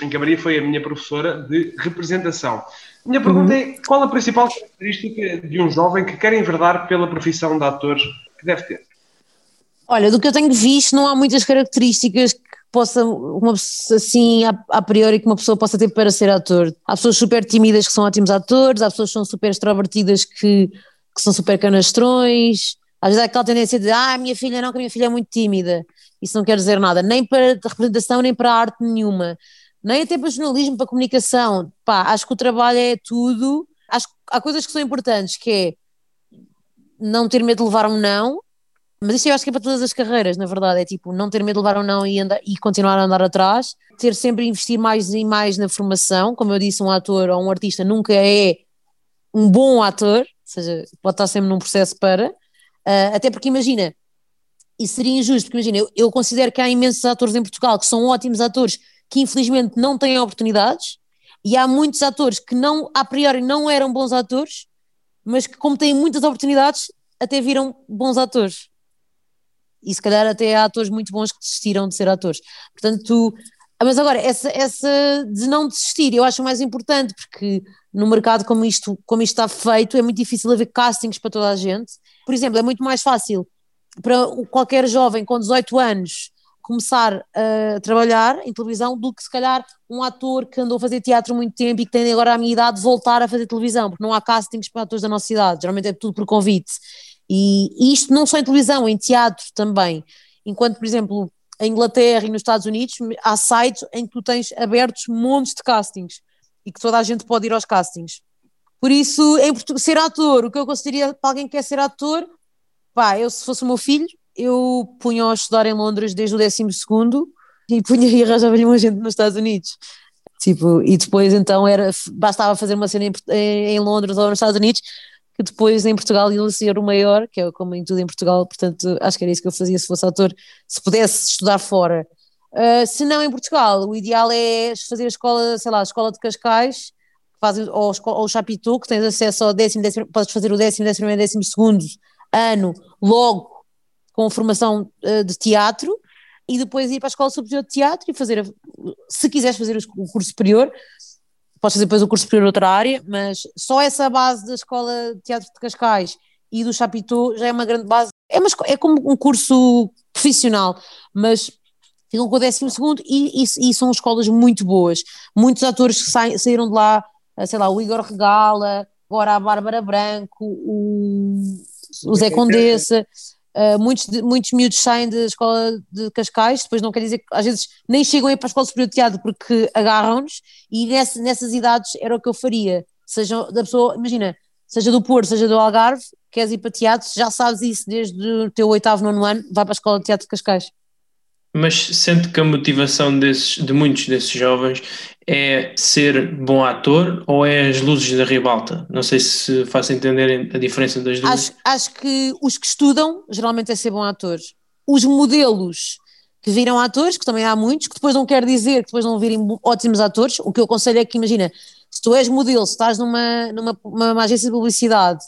em que a Maria foi a minha professora de representação. Minha pergunta uhum. é: qual a principal característica de um jovem que quer enverdar pela profissão de ator que deve ter? Olha, do que eu tenho visto, não há muitas características que possa, uma, assim, a, a, priori, que uma pessoa possa ter para ser ator. Há pessoas super tímidas que são ótimos atores, há pessoas que são super extrovertidas que, que são super canastrões. Às vezes há aquela tendência de, ah, minha filha não, que a minha filha é muito tímida. Isso não quer dizer nada, nem para representação, nem para arte nenhuma. Nem até para jornalismo, para comunicação. Pá, acho que o trabalho é tudo. Acho que há coisas que são importantes, que é não ter medo de levar um não, mas isso eu acho que é para todas as carreiras, na verdade. É tipo, não ter medo de levar ou não e, andar, e continuar a andar atrás. Ter sempre investir mais e mais na formação. Como eu disse, um ator ou um artista nunca é um bom ator, ou seja, pode estar sempre num processo para. Uh, até porque imagina, isso seria injusto, porque imagina, eu, eu considero que há imensos atores em Portugal que são ótimos atores que infelizmente não têm oportunidades, e há muitos atores que não, a priori não eram bons atores, mas que como têm muitas oportunidades, até viram bons atores e se calhar até há atores muito bons que desistiram de ser atores. Portanto, ah, mas agora, essa, essa de não desistir, eu acho mais importante, porque no mercado como isto, como isto está feito, é muito difícil haver castings para toda a gente. Por exemplo, é muito mais fácil para qualquer jovem com 18 anos começar a trabalhar em televisão do que se calhar um ator que andou a fazer teatro muito tempo e que tem agora a minha idade voltar a fazer televisão, porque não há castings para atores da nossa idade, geralmente é tudo por convite. E, e isto não só em televisão, em teatro também. Enquanto, por exemplo, em Inglaterra e nos Estados Unidos há sites em que tu tens abertos montes de castings e que toda a gente pode ir aos castings. Por isso, ser ator, o que eu gostaria para alguém que quer ser ator, pá, eu se fosse o meu filho, eu punha a estudar em Londres desde o décimo segundo e punha e arranjava-lhe um agente nos Estados Unidos. Tipo, e depois então era, bastava fazer uma cena em, em Londres ou nos Estados Unidos que depois em Portugal ia ser o maior, que é como em tudo em Portugal, portanto acho que era isso que eu fazia se fosse autor, se pudesse estudar fora. Uh, se não em Portugal, o ideal é fazer a escola, sei lá, a escola de Cascais, fazem, ou, ou o Chapitou, que tens acesso ao décimo, décimo, podes fazer o décimo, décimo primeiro, décimo segundo ano, logo com formação uh, de teatro, e depois ir para a Escola Superior de Teatro e fazer, se quiseres fazer o curso superior, podes fazer depois o curso superior outra área, mas só essa base da Escola de Teatro de Cascais e do Chapitou já é uma grande base. É, uma, é como um curso profissional, mas ficam com o décimo segundo e, e, e, são escolas muito boas. Muitos atores que sa, saíram de lá, eh, sei lá, o Igor Regala, agora a Bárbara Branco, o, o Zé Condessa, Uh, muitos, muitos miúdos saem da escola de Cascais, depois não quer dizer que às vezes nem chegam a ir para a escola superior de teatro porque agarram-nos, e nessa, nessas idades era o que eu faria. Seja da pessoa, imagina, seja do Porto, seja do Algarve, queres ir para teatro, já sabes isso desde o teu oitavo, nono ano, vai para a escola de teatro de Cascais. Mas sente que a motivação desses, de muitos desses jovens é ser bom ator ou é as luzes da ribalta? Não sei se faço entender a diferença das duas. Acho, acho que os que estudam geralmente é ser bom ator. Os modelos que viram atores, que também há muitos, que depois não quer dizer que depois não virem ótimos atores. O que eu aconselho é que, imagina, se tu és modelo, se estás numa, numa uma agência de publicidade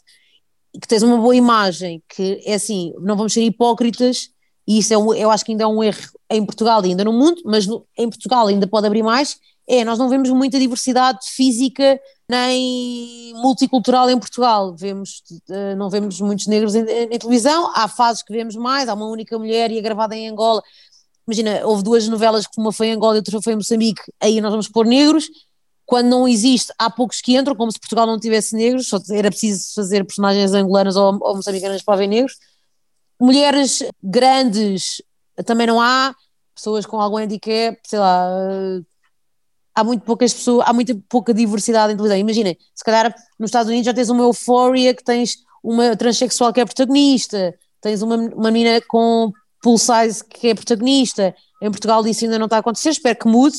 que tens uma boa imagem, que é assim, não vamos ser hipócritas e isso é um, eu acho que ainda é um erro em Portugal e ainda no mundo, mas no, em Portugal ainda pode abrir mais, é, nós não vemos muita diversidade física nem multicultural em Portugal, vemos, uh, não vemos muitos negros em, em, em, televisão, há fases que vemos mais, há uma única mulher e é gravada em Angola, imagina, houve duas novelas que uma foi em Angola e outra foi em Moçambique, aí nós vamos pôr negros, quando não existe, há poucos que entram, como se Portugal não tivesse negros, só era preciso fazer personagens angolanas ou, ou moçambicanas para haver negros, Mulheres grandes também não há, pessoas com algum handicap, sei lá, há muito poucas pessoas, há muita pouca diversidade em televisão. Imaginem, se calhar nos Estados Unidos já tens uma euforia que tens uma transexual que é protagonista, tens uma, uma menina com full size que é protagonista. Em Portugal isso ainda não está a acontecer, espero que mude,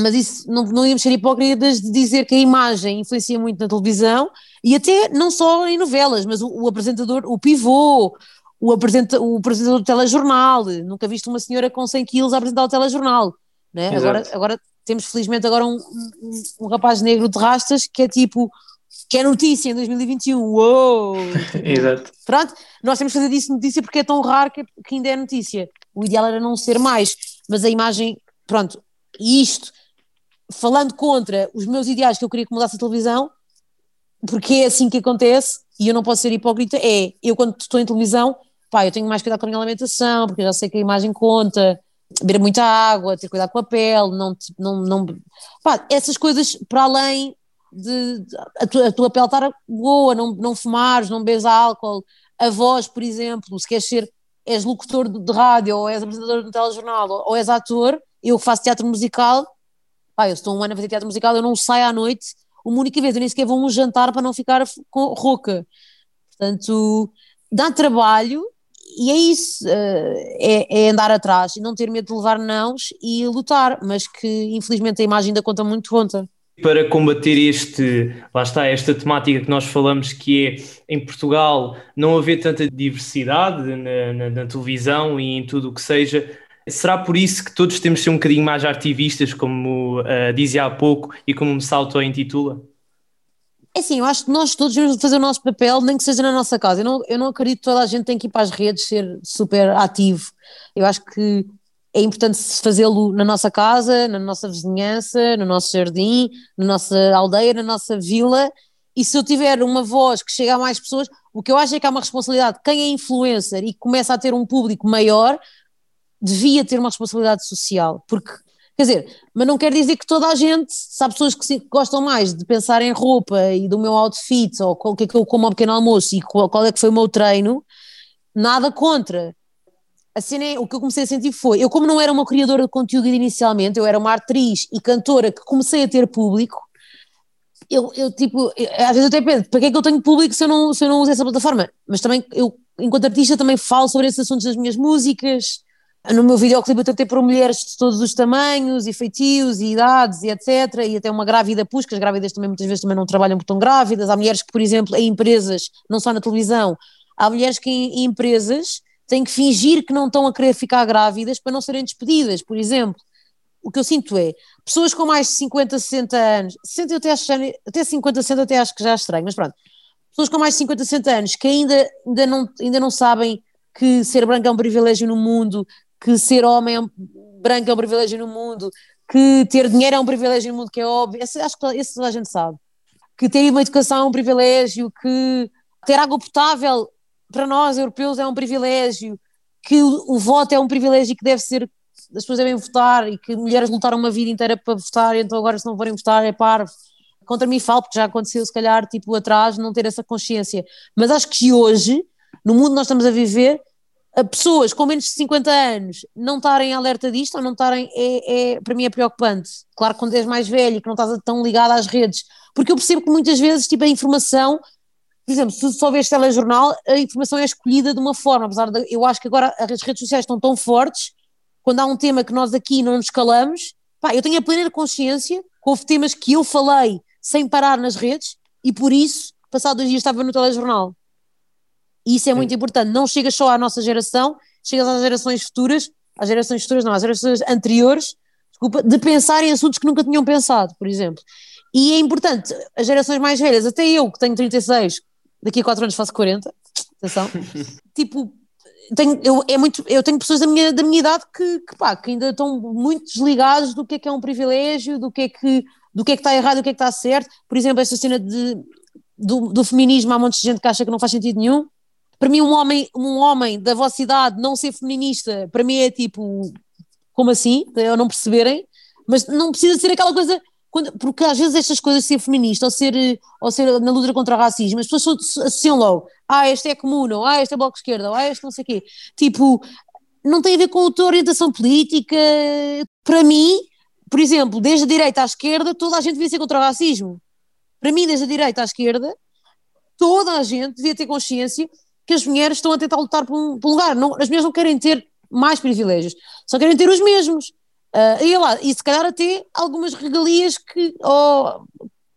mas isso não, não íamos ser hipócritas de dizer que a imagem influencia muito na televisão e até não só em novelas, mas o, o apresentador, o pivô, o, apresenta, o apresentador do telejornal, nunca viste uma senhora com 100 quilos a apresentar o telejornal, né? agora, agora temos felizmente agora um, um, um, rapaz negro de rastas que é tipo, que é notícia em 2021, uou! Exato. Pronto, nós temos que fazer disso notícia porque é tão raro que, que ainda é notícia, o ideal era não ser mais, mas a imagem, pronto, e isto, falando contra os meus ideais que eu queria que mudasse a televisão, porque é assim que acontece, e eu não posso ser hipócrita, é, eu quando estou em televisão pá, eu tenho mais cuidado com a minha alimentação, porque já sei que a imagem conta, beber muita água, ter cuidado com a pele, não, não, não pá, essas coisas para além de, a, tua, a, tua, pele estar boa, não, não fumares, não bebes álcool, a voz, por exemplo, se queres ser, és locutor de, de rádio, ou és apresentador de telejornal, ou, ou és ator, eu faço teatro musical, pá, eu estou um ano a fazer teatro musical, eu não saio à noite, uma única vez, eu nem sequer vou um jantar para não ficar com, rouca, portanto, dá trabalho, e é isso, eh, é, é, andar atrás e não ter medo de levar nãos e lutar, mas que infelizmente a imagem ainda conta muito conta. Para combater este, lá está, esta temática que nós falamos que é em Portugal não haver tanta diversidade na, na, na televisão e em tudo o que seja, será por isso que todos temos de ser um bocadinho mais ativistas, como uh, dizia há pouco e como me salto intitula? É assim, eu acho que nós todos devemos fazer o nosso papel, nem que seja na nossa casa. Eu não, eu não acredito que toda a gente tem que ir para as redes ser super ativo. Eu acho que é importante fazê-lo na nossa casa, na nossa vizinhança, no nosso jardim, na nossa aldeia, na nossa vila. E se eu tiver uma voz que chega a mais pessoas, o que eu acho é que há uma responsabilidade. Quem é influencer e começa a ter um público maior, devia ter uma responsabilidade social, porque Quer dizer, mas não quer dizer que toda a gente, se há pessoas que gostam mais de pensar em roupa e do meu outfit, ou o que é que eu como ao pequeno almoço e qual, qual é que foi o meu treino, nada contra. A cena é, o que eu comecei a sentir foi, eu como não era uma criadora de conteúdo inicialmente, eu era uma atriz e cantora que comecei a ter público, eu, eu tipo, eu, às vezes eu até penso, para que é que eu tenho público se eu não, se eu não uso essa plataforma? Mas também, eu, enquanto artista, também falo sobre esses assuntos das minhas músicas, no meu videoclipe eu tentei para mulheres de todos os tamanhos e feitios e idades e etc. E até uma grávida pusca, as grávidas também muitas vezes também não trabalham porque estão grávidas. Há mulheres que, por exemplo, em empresas, não só na televisão, há mulheres que em, em empresas têm que fingir que não estão a querer ficar grávidas para não serem despedidas, por exemplo. O que eu sinto é, pessoas com mais de 50, 60 anos, 60 eu até, acho, até 50, 60 até acho que já é estranho, mas pronto, pessoas com mais de 50, 60 anos que ainda, ainda, não, ainda não sabem que ser branco é um privilégio no mundo, que ser homem é um, branco é um privilégio no mundo, que ter dinheiro é um privilégio no mundo, que é óbvio, esse, acho que esse toda a gente sabe. Que ter uma educação é um privilégio, que ter água potável para nós europeus é um privilégio, que o, o voto é um privilégio que deve ser, as pessoas devem votar e que mulheres lutaram uma vida inteira para votar, então agora se não forem votar é parvo. Contra mim falo, porque já aconteceu se calhar tipo atrás não ter essa consciência. Mas acho que hoje, no mundo que nós estamos a viver, a pessoas com menos de 50 anos não estarem alerta disto ou não estarem, é, é, para mim é preocupante. Claro que quando és mais velho e que não estás tão ligado às redes, porque eu percebo que muitas vezes tipo, a informação, por exemplo, se só vês telejornal, a informação é escolhida de uma forma, apesar de eu acho que agora as redes sociais estão tão fortes, quando há um tema que nós aqui não nos calamos, pá, eu tenho a plena consciência que houve temas que eu falei sem parar nas redes e por isso, passado dois dias estava no telejornal. E isso é muito importante. Não chega só à nossa geração, chega às gerações futuras, às gerações futuras não, às gerações anteriores, desculpa, de pensar em assuntos que nunca tinham pensado, por exemplo. E é importante, as gerações mais velhas, até eu que tenho 36, daqui a 4 anos faço 40, atenção, tipo, tenho, eu, é muito, eu tenho pessoas da minha, da minha idade que, que, pá, que ainda estão muito desligados do que é que é um privilégio, do que é que, do que, é que está errado, do que é que está certo. Por exemplo, esta cena de, do, do feminismo, há um monte de gente que acha que não faz sentido nenhum. Para mim, um homem, um homem da vossa idade não ser feminista, para mim é tipo, como assim? Eu não perceberem, mas não precisa ser aquela coisa, quando, porque às vezes estas coisas, ser feminista ou ser, ou ser na luta contra o racismo, as pessoas associam logo, ah, este é comum, ou ah, este é bloco de esquerda, ou ah, este não sei o quê. Tipo, não tem a ver com a tua orientação política. Para mim, por exemplo, desde a direita à esquerda, toda a gente devia ser contra o racismo. Para mim, desde a direita à esquerda, toda a gente devia ter consciência que as mulheres estão a tentar lutar por um, por um lugar. Não, as mulheres não querem ter mais privilégios, só querem ter os mesmos. Uh, e, lá, e se calhar até algumas regalias que, oh,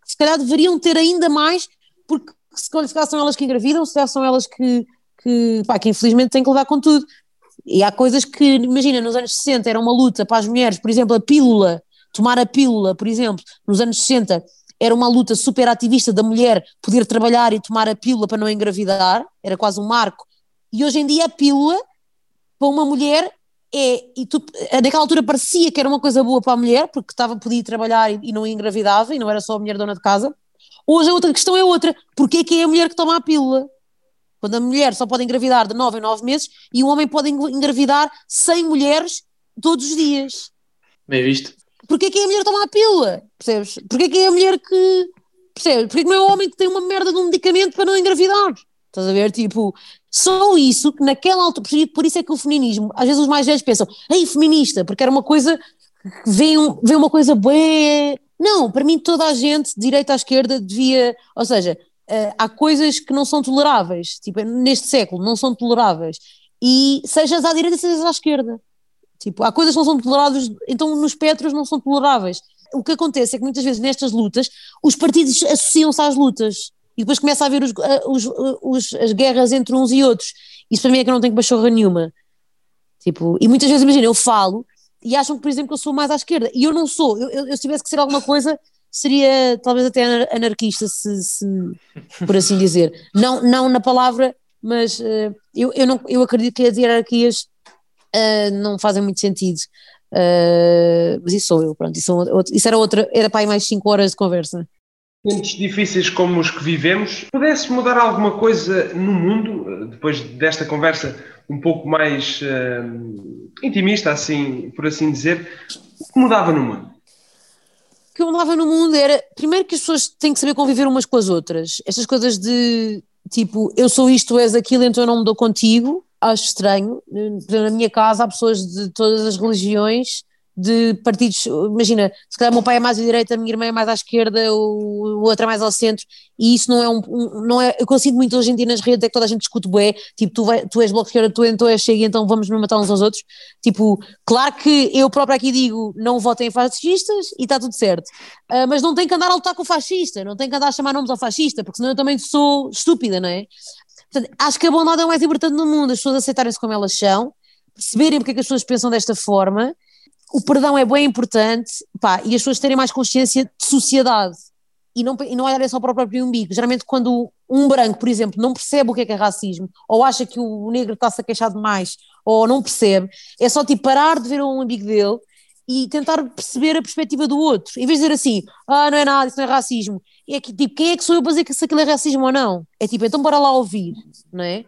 se calhar deveriam ter ainda mais, porque se calhar são elas que engravidam, se calhar são elas que, que, pá, que infelizmente têm que levar com tudo. E há coisas que, imagina, nos anos 60 era uma luta para as mulheres, por exemplo, a pílula, tomar a pílula, por exemplo, nos anos 60 era uma luta super ativista da mulher poder trabalhar e tomar a pílula para não engravidar, era quase um marco. E hoje em dia a pílula, para uma mulher, é. E tu, naquela altura parecia que era uma coisa boa para a mulher, porque estava, podia trabalhar e, e não engravidava, e não era só a mulher dona de casa. Hoje a outra questão é outra: porque é que é a mulher que toma a pílula? Quando a mulher só pode engravidar de 9 em 9 meses e o homem pode engravidar 100 mulheres todos os dias. Bem visto. Porquê que é a mulher que toma a pílula? Percebes? Porquê que é a mulher que. Percebes? Porquê que não é o homem que tem uma merda de um medicamento para não engravidar? Estás a ver? Tipo, só isso, que naquela altura. Por isso é que o feminismo, às vezes os mais velhos pensam, ei, feminista, porque era uma coisa. Vem, vem uma coisa boa. Não, para mim toda a gente, de direita à esquerda, devia. Ou seja, uh, há coisas que não são toleráveis, tipo, neste século, não são toleráveis. E sejas à direita, sejas à esquerda. Tipo, há coisas que não são toleradas, então nos petros não são toleráveis. O que acontece é que muitas vezes nestas lutas os partidos associam-se às lutas e depois começa a haver os, os, os, as guerras entre uns e outros. Isso para mim é que eu não tenho pachorra nenhuma. Tipo, e muitas vezes, imagina, eu falo e acham que, por exemplo, que eu sou mais à esquerda. E eu não sou. Eu, eu, eu se tivesse que ser alguma coisa, seria talvez até anarquista, se, se, por assim dizer. Não, não na palavra, mas uh, eu, eu, não, eu acredito que as hierarquias uh, não fazem muito sentido. Uh, mas isso sou eu, pronto, isso, isso era outra, era para aí mais 5 horas de conversa. Momentos difíceis como os que vivemos, pudesse mudar alguma coisa no mundo, depois desta conversa um pouco mais uh, intimista, assim, por assim dizer, o que mudava no mundo? O que mudava no mundo era, primeiro que as pessoas têm que saber conviver umas com as outras, estas coisas de, tipo, eu sou isto, tu és aquilo, então eu não me dou contigo, acho estranho. Na minha casa há pessoas de todas as religiões, de partidos. Imagina, se calhar o meu pai é mais à direita, a minha irmã é mais à esquerda, o, outro é mais ao centro, e isso não é um. não é, eu consigo muito hoje em dia nas redes é que toda a gente discute bué, tipo, tu, vai, tu és bloco de esquerda, tu então és chega, então vamos nos matar uns aos outros. Tipo, claro que eu próprio aqui digo não votem em fascistas e está tudo certo, uh, mas não tem que andar a lutar com o fascista, não tem que andar a chamar nomes ao fascista, porque senão eu também sou estúpida, não é? Portanto, acho que a bondade é o mais importante no mundo, as pessoas aceitarem-se como elas são, perceberem porque é que as pessoas pensam desta forma, o perdão é bem importante, pá, e as pessoas terem mais consciência de sociedade e não, e não olharem só para o próprio umbigo. Geralmente, quando um branco, por exemplo, não percebe o que é que é racismo, ou acha que o negro está-se a queixar demais, ou não percebe, é só tipo parar de ver o umbigo dele e tentar perceber a perspectiva do outro, em vez de dizer assim, ah, não é nada, isso não é racismo. É que, tipo, quem é que sou eu para dizer que se aquilo é racismo ou não? É tipo, então bora lá ouvir, não é?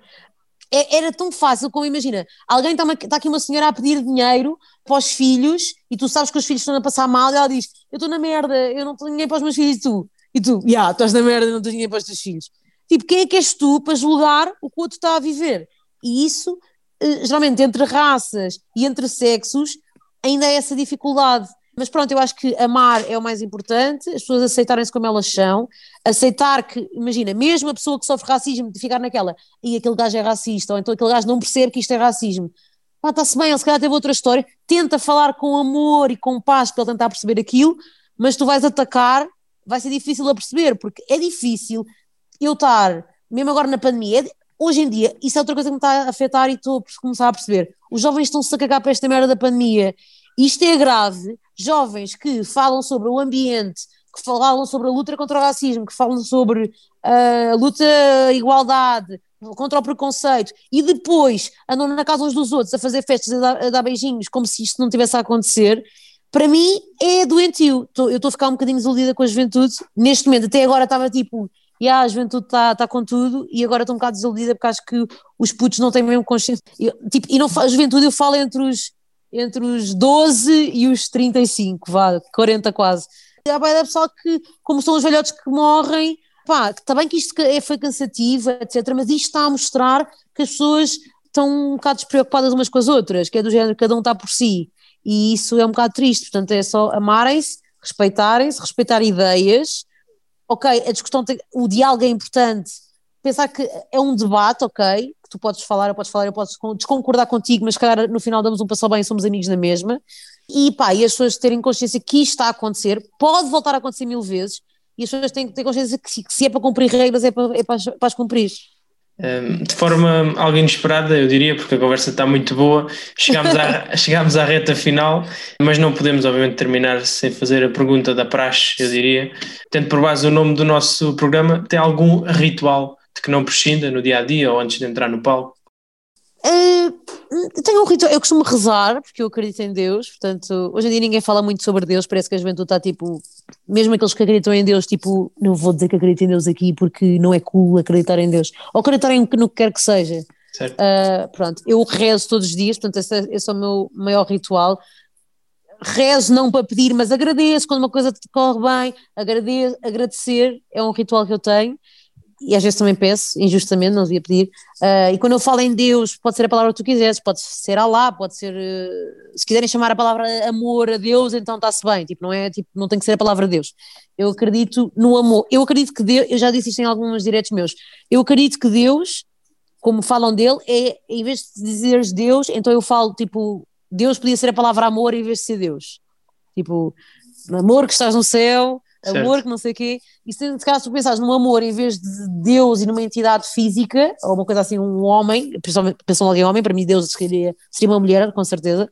é era tão fácil como, imagina, alguém está, está aqui uma senhora a pedir dinheiro para os filhos e tu sabes que os filhos estão a passar mal e ela diz, eu estou na merda, eu não tenho ninguém para os meus filhos e tu? E tu, já, yeah, estás na merda, não tens ninguém para os teus filhos. Tipo, quem é que és tu para julgar o que o outro está a viver? E isso eh, geralmente entre raças e entre sexos, ainda há essa dificuldade. Mas pronto, eu acho que amar é o mais importante, as pessoas aceitarem-se como elas são, aceitar que, imagina, mesmo a pessoa que sofre racismo, de ficar naquela, e aquele gajo é racista, ou então aquele gajo não percebe que isto é racismo. Pá, está-se bem, ele se calhar teve outra história, tenta falar com amor e com paz para ele tentar perceber aquilo, mas tu vais atacar, vai ser difícil a perceber, porque é difícil eu estar, mesmo agora na pandemia, é, hoje em dia, isso é outra coisa que me está a afetar e estou a começar a perceber. Os jovens estão-se a cagar para esta merda da pandemia. Isto é grave, jovens que falam sobre o ambiente, que falam sobre a luta contra o racismo, que falam sobre uh, a luta à igualdade, contra o preconceito, e depois andam na casa uns dos outros a fazer festas, a dar, a dar beijinhos, como se isto não tivesse a acontecer, para mim é doentio. Eu estou a ficar um bocadinho desiludida com a juventude. Neste momento, até agora estava tipo, e a juventude está tá com tudo, e agora estou um bocado desiludida porque acho que os putos não têm mesmo consciência. Eu, tipo, e não, a juventude eu falo entre os entre os 12 e os 35, vá, 40 quase. Há bem da pessoal que, como são os velhotes que morrem, pá, está bem que isto é, foi cansativo, etc., mas isto está a mostrar que as pessoas estão um bocado despreocupadas umas com as outras, que é do género, cada um está por si, e isso é um bocado triste, portanto é só amarem-se, respeitarem-se, respeitar ideias, ok, a discussão, tem, o diálogo é importante, pensar que é um debate, ok, que tu podes falar, eu posso falar, eu posso desconcordar contigo, mas calhar no final damos um passo bem e somos amigos na mesma. E pá, e as pessoas terem consciência que isto está a acontecer, pode voltar a acontecer mil vezes, e as pessoas têm que ter consciência que se é para cumprir regras, é para, é para, para as cumprir. De forma algo inesperada, eu diria, porque a conversa está muito boa, chegámos à, chegámos à reta final, mas não podemos, obviamente, terminar sem fazer a pergunta da praxe, eu diria. Tendo por base o nome do nosso programa, tem algum ritual de que não prescinda no dia a dia ou antes de entrar no palco? Uh, tenho um ritual, eu costumo rezar porque eu acredito em Deus, portanto, hoje em dia ninguém fala muito sobre Deus, parece que a juventude está tipo, mesmo aqueles que acreditam em Deus, tipo, não vou dizer que acredito em Deus aqui porque não é cool acreditar em Deus, ou acreditar em no que quer que seja. Uh, pronto, eu rezo todos os dias, portanto, esse, esse é o meu maior ritual. Rezo não para pedir, mas agradeço quando uma coisa te corre bem, agradeço, agradecer é um ritual que eu tenho e às vezes também peço, injustamente, não devia pedir. Uh, e quando eu falo em Deus, pode ser a palavra que tu quiseres, pode ser Alá, pode ser. Uh, se quiserem chamar a palavra amor a Deus, então está-se bem. Tipo, não é tipo, não tem que ser a palavra Deus. Eu acredito no amor. Eu acredito que Deus, eu já disse isto em alguns diretos meus, eu acredito que Deus, como falam dele, é em vez de dizeres Deus, então eu falo tipo, Deus podia ser a palavra amor em vez de ser Deus. Tipo, amor que estás no céu, certo. amor que não sei o quê, e se, se calhar tu pensares num amor em vez de Deus e numa entidade física, ou uma coisa assim, um homem, pensam alguém homem, para mim Deus seria, seria uma mulher, com certeza,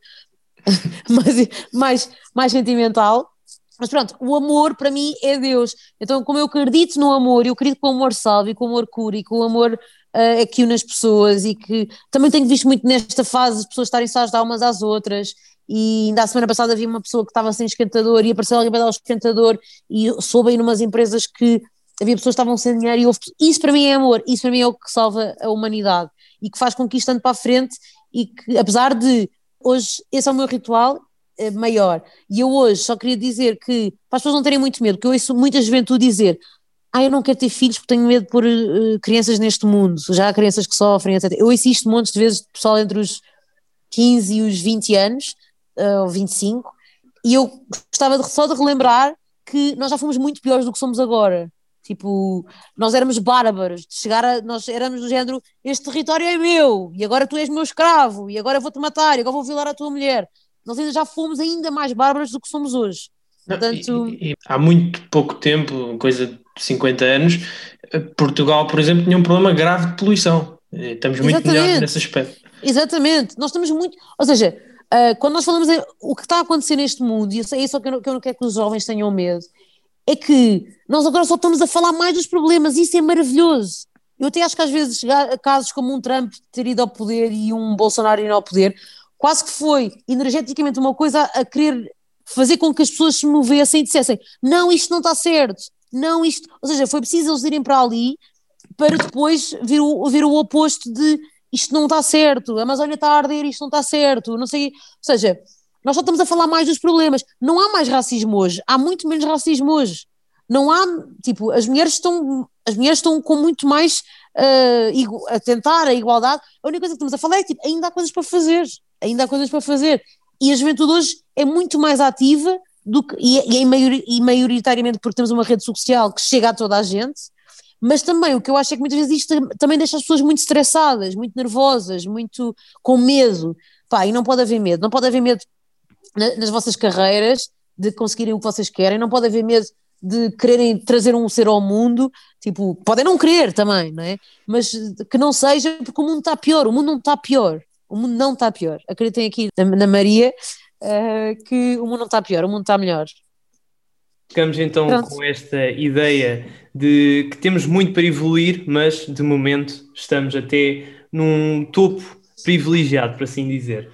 mais, mais, mais sentimental, mas pronto, o amor para mim é Deus. Então, como eu acredito no amor, eu acredito que o amor salve, e que o amor cura, e que o amor uh, é que une as pessoas, e que também tenho visto muito nesta fase as pessoas estarem só a ajudar umas às outras, e ainda a semana passada havia uma pessoa que estava sem esquentador e apareceu alguém para dar o esquentador e soube aí numas empresas que havia pessoas que estavam sem dinheiro e houve, isso para mim é amor, isso para mim é o que salva a humanidade e que faz com que isto ande para a frente e que apesar de hoje esse é o meu ritual é maior e eu hoje só queria dizer que para as pessoas não terem muito medo, que eu ouço muita juventude dizer ah, eu não quero ter filhos porque tenho medo de pôr uh, crianças neste mundo, já há crianças que sofrem, etc. Eu ouço isto montes de vezes de pessoal entre os 15 e os 20 anos ou 25, e eu gostava de, só de relembrar que nós já fomos muito piores do que somos agora. Tipo, nós éramos bárbaros, de chegar a, nós éramos do género, este território é meu, e agora tu és meu escravo, e agora vou-te matar, e agora vou violar a tua mulher. Nós ainda já fomos ainda mais bárbaros do que somos hoje. Portanto... E, e, há muito pouco tempo, coisa de 50 anos, Portugal, por exemplo, tinha um problema grave de poluição. Estamos muito melhor nesse aspecto. Exatamente, nós estamos muito, ou seja, Uh, quando nós falamos o que está a acontecer neste mundo, e é isso que eu, não, que eu não quero que os jovens tenham medo, é que nós agora só estamos a falar mais dos problemas, e isso é maravilhoso. Eu até acho que às vezes casos como um Trump ter ido ao poder e um Bolsonaro ir ao poder, quase que foi energeticamente uma coisa a, a querer fazer com que as pessoas se movessem e dissessem: não, isto não está certo, não, isto. Ou seja, foi preciso eles irem para ali para depois vir o, vir o oposto de isto não está certo, a Amazónia está a arder, isto não está certo, não sei. Ou seja, nós só estamos a falar mais dos problemas. Não há mais racismo hoje, há muito menos racismo hoje. Não há, tipo, as mulheres estão, as mulheres estão com muito mais uh, a tentar a igualdade. A única coisa que estamos a falar é que tipo, ainda há coisas para fazer, ainda há coisas para fazer. E a juventude hoje é muito mais ativa do que, e, e, maior, e maioritariamente porque temos uma rede social que chega a toda a gente, mas também o que eu acho é que muitas vezes isto também deixa as pessoas muito estressadas, muito nervosas, muito com medo. Pá, e não pode haver medo, não pode haver medo nas vossas carreiras de conseguirem o que vocês querem, não pode haver medo de quererem trazer um ser ao mundo, tipo, podem não querer também, não é? Mas que não seja, porque o mundo está pior, o mundo não está pior, o mundo não está pior. Acreditem aqui na Maria uh, que o mundo não está pior, o mundo está melhor. Ficamos então Pronto. com esta ideia de que temos muito para evoluir, mas de momento estamos até num topo privilegiado, por assim dizer.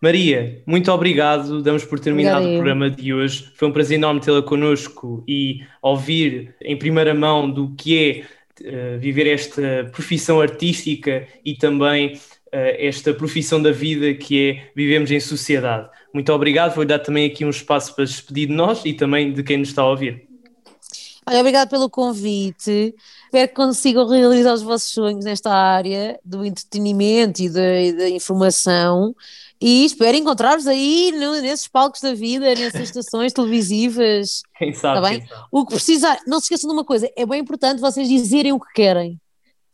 Maria, muito obrigado. Damos por terminado Obrigada. o programa de hoje. Foi um prazer enorme tê-la connosco e ouvir em primeira mão do que é uh, viver esta profissão artística e também esta profissão da vida que é vivemos em sociedade. Muito obrigado. Vou dar também aqui um espaço para despedir de nós e também de quem nos está a ouvir. Olha, obrigado pelo convite. Espero que consigam realizar os vossos sonhos nesta área do entretenimento e da informação. E espero encontrar-vos aí nesses palcos da vida, nessas estações televisivas. Quem sabe, tá bem? O que precisar, não se esqueçam de uma coisa, é bem importante vocês dizerem o que querem.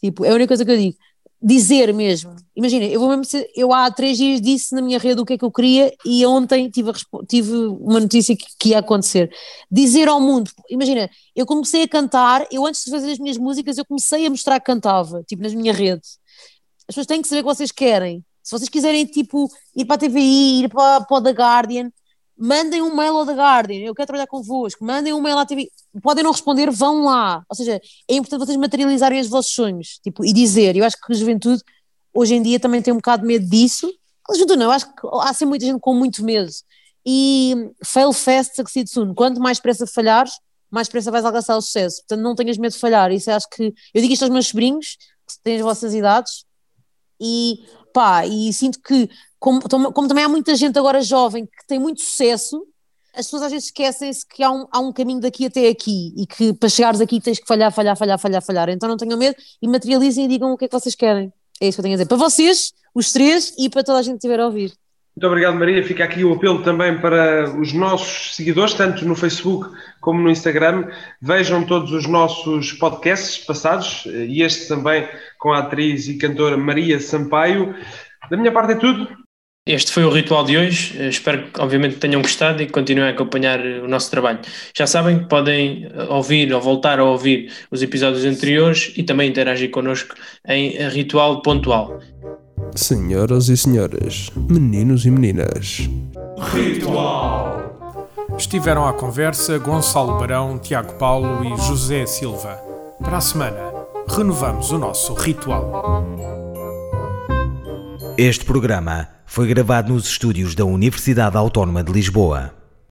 Tipo, é a única coisa que eu digo. Dizer mesmo. Imagina, eu vou mesmo eu há três dias disse na minha rede o que é que eu queria e ontem tive, tive uma notícia que, que ia acontecer. Dizer ao mundo, imagina, eu comecei a cantar, eu antes de fazer as minhas músicas, eu comecei a mostrar que cantava, tipo, nas minhas redes. As pessoas têm que saber o que vocês querem se vocês quiserem, tipo, ir para a TVI, ir para, para o The Guardian, mandem um mail ao The Guardian, eu quero trabalhar convosco, mandem um mail à TV, podem não responder, vão lá. Ou seja, é importante vocês materializarem os vossos sonhos, tipo, e dizer. Eu acho que a juventude, hoje em dia, também tem um bocado de medo disso. A juventude não, eu acho que há sempre muita gente com muito medo. E fail fast, succeed soon. Quanto mais pressa falhares, mais pressa vais alcançar o sucesso. Portanto, não tenhas medo de falhar. Isso acho que. Eu digo isto aos meus sobrinhos, que têm as vossas idades, e pá, e sinto que, como, como também há muita gente agora jovem que tem muito sucesso, as pessoas às vezes esquecem-se que há um, há um caminho daqui até aqui e que para chegares aqui tens que falhar, falhar, falhar, falhar, falhar. Então não tenham medo e materializem e digam o que é que vocês querem. É isso que eu tenho a dizer. Para vocês, os três, e para toda a gente que estiver a ouvir. Muito obrigado, Maria. Fica aqui o apelo também para os nossos seguidores, tanto no Facebook como no Instagram. Vejam todos os nossos podcasts passados e este também com a atriz e cantora Maria Sampaio. Da minha parte é tudo. Este foi o ritual de hoje. Espero que, obviamente, tenham gostado e continuem a acompanhar o nosso trabalho. Já sabem que podem ouvir ou voltar a ouvir os episódios anteriores e também interagir connosco em Ritual Pontual. Senhoras e senhores, meninos e meninas. Ritual! Estiveram à conversa Gonçalo Barão, Tiago Paulo e José Silva. Para a semana, renovamos o nosso ritual. Este programa foi gravado nos estúdios da Universidade Autónoma de Lisboa.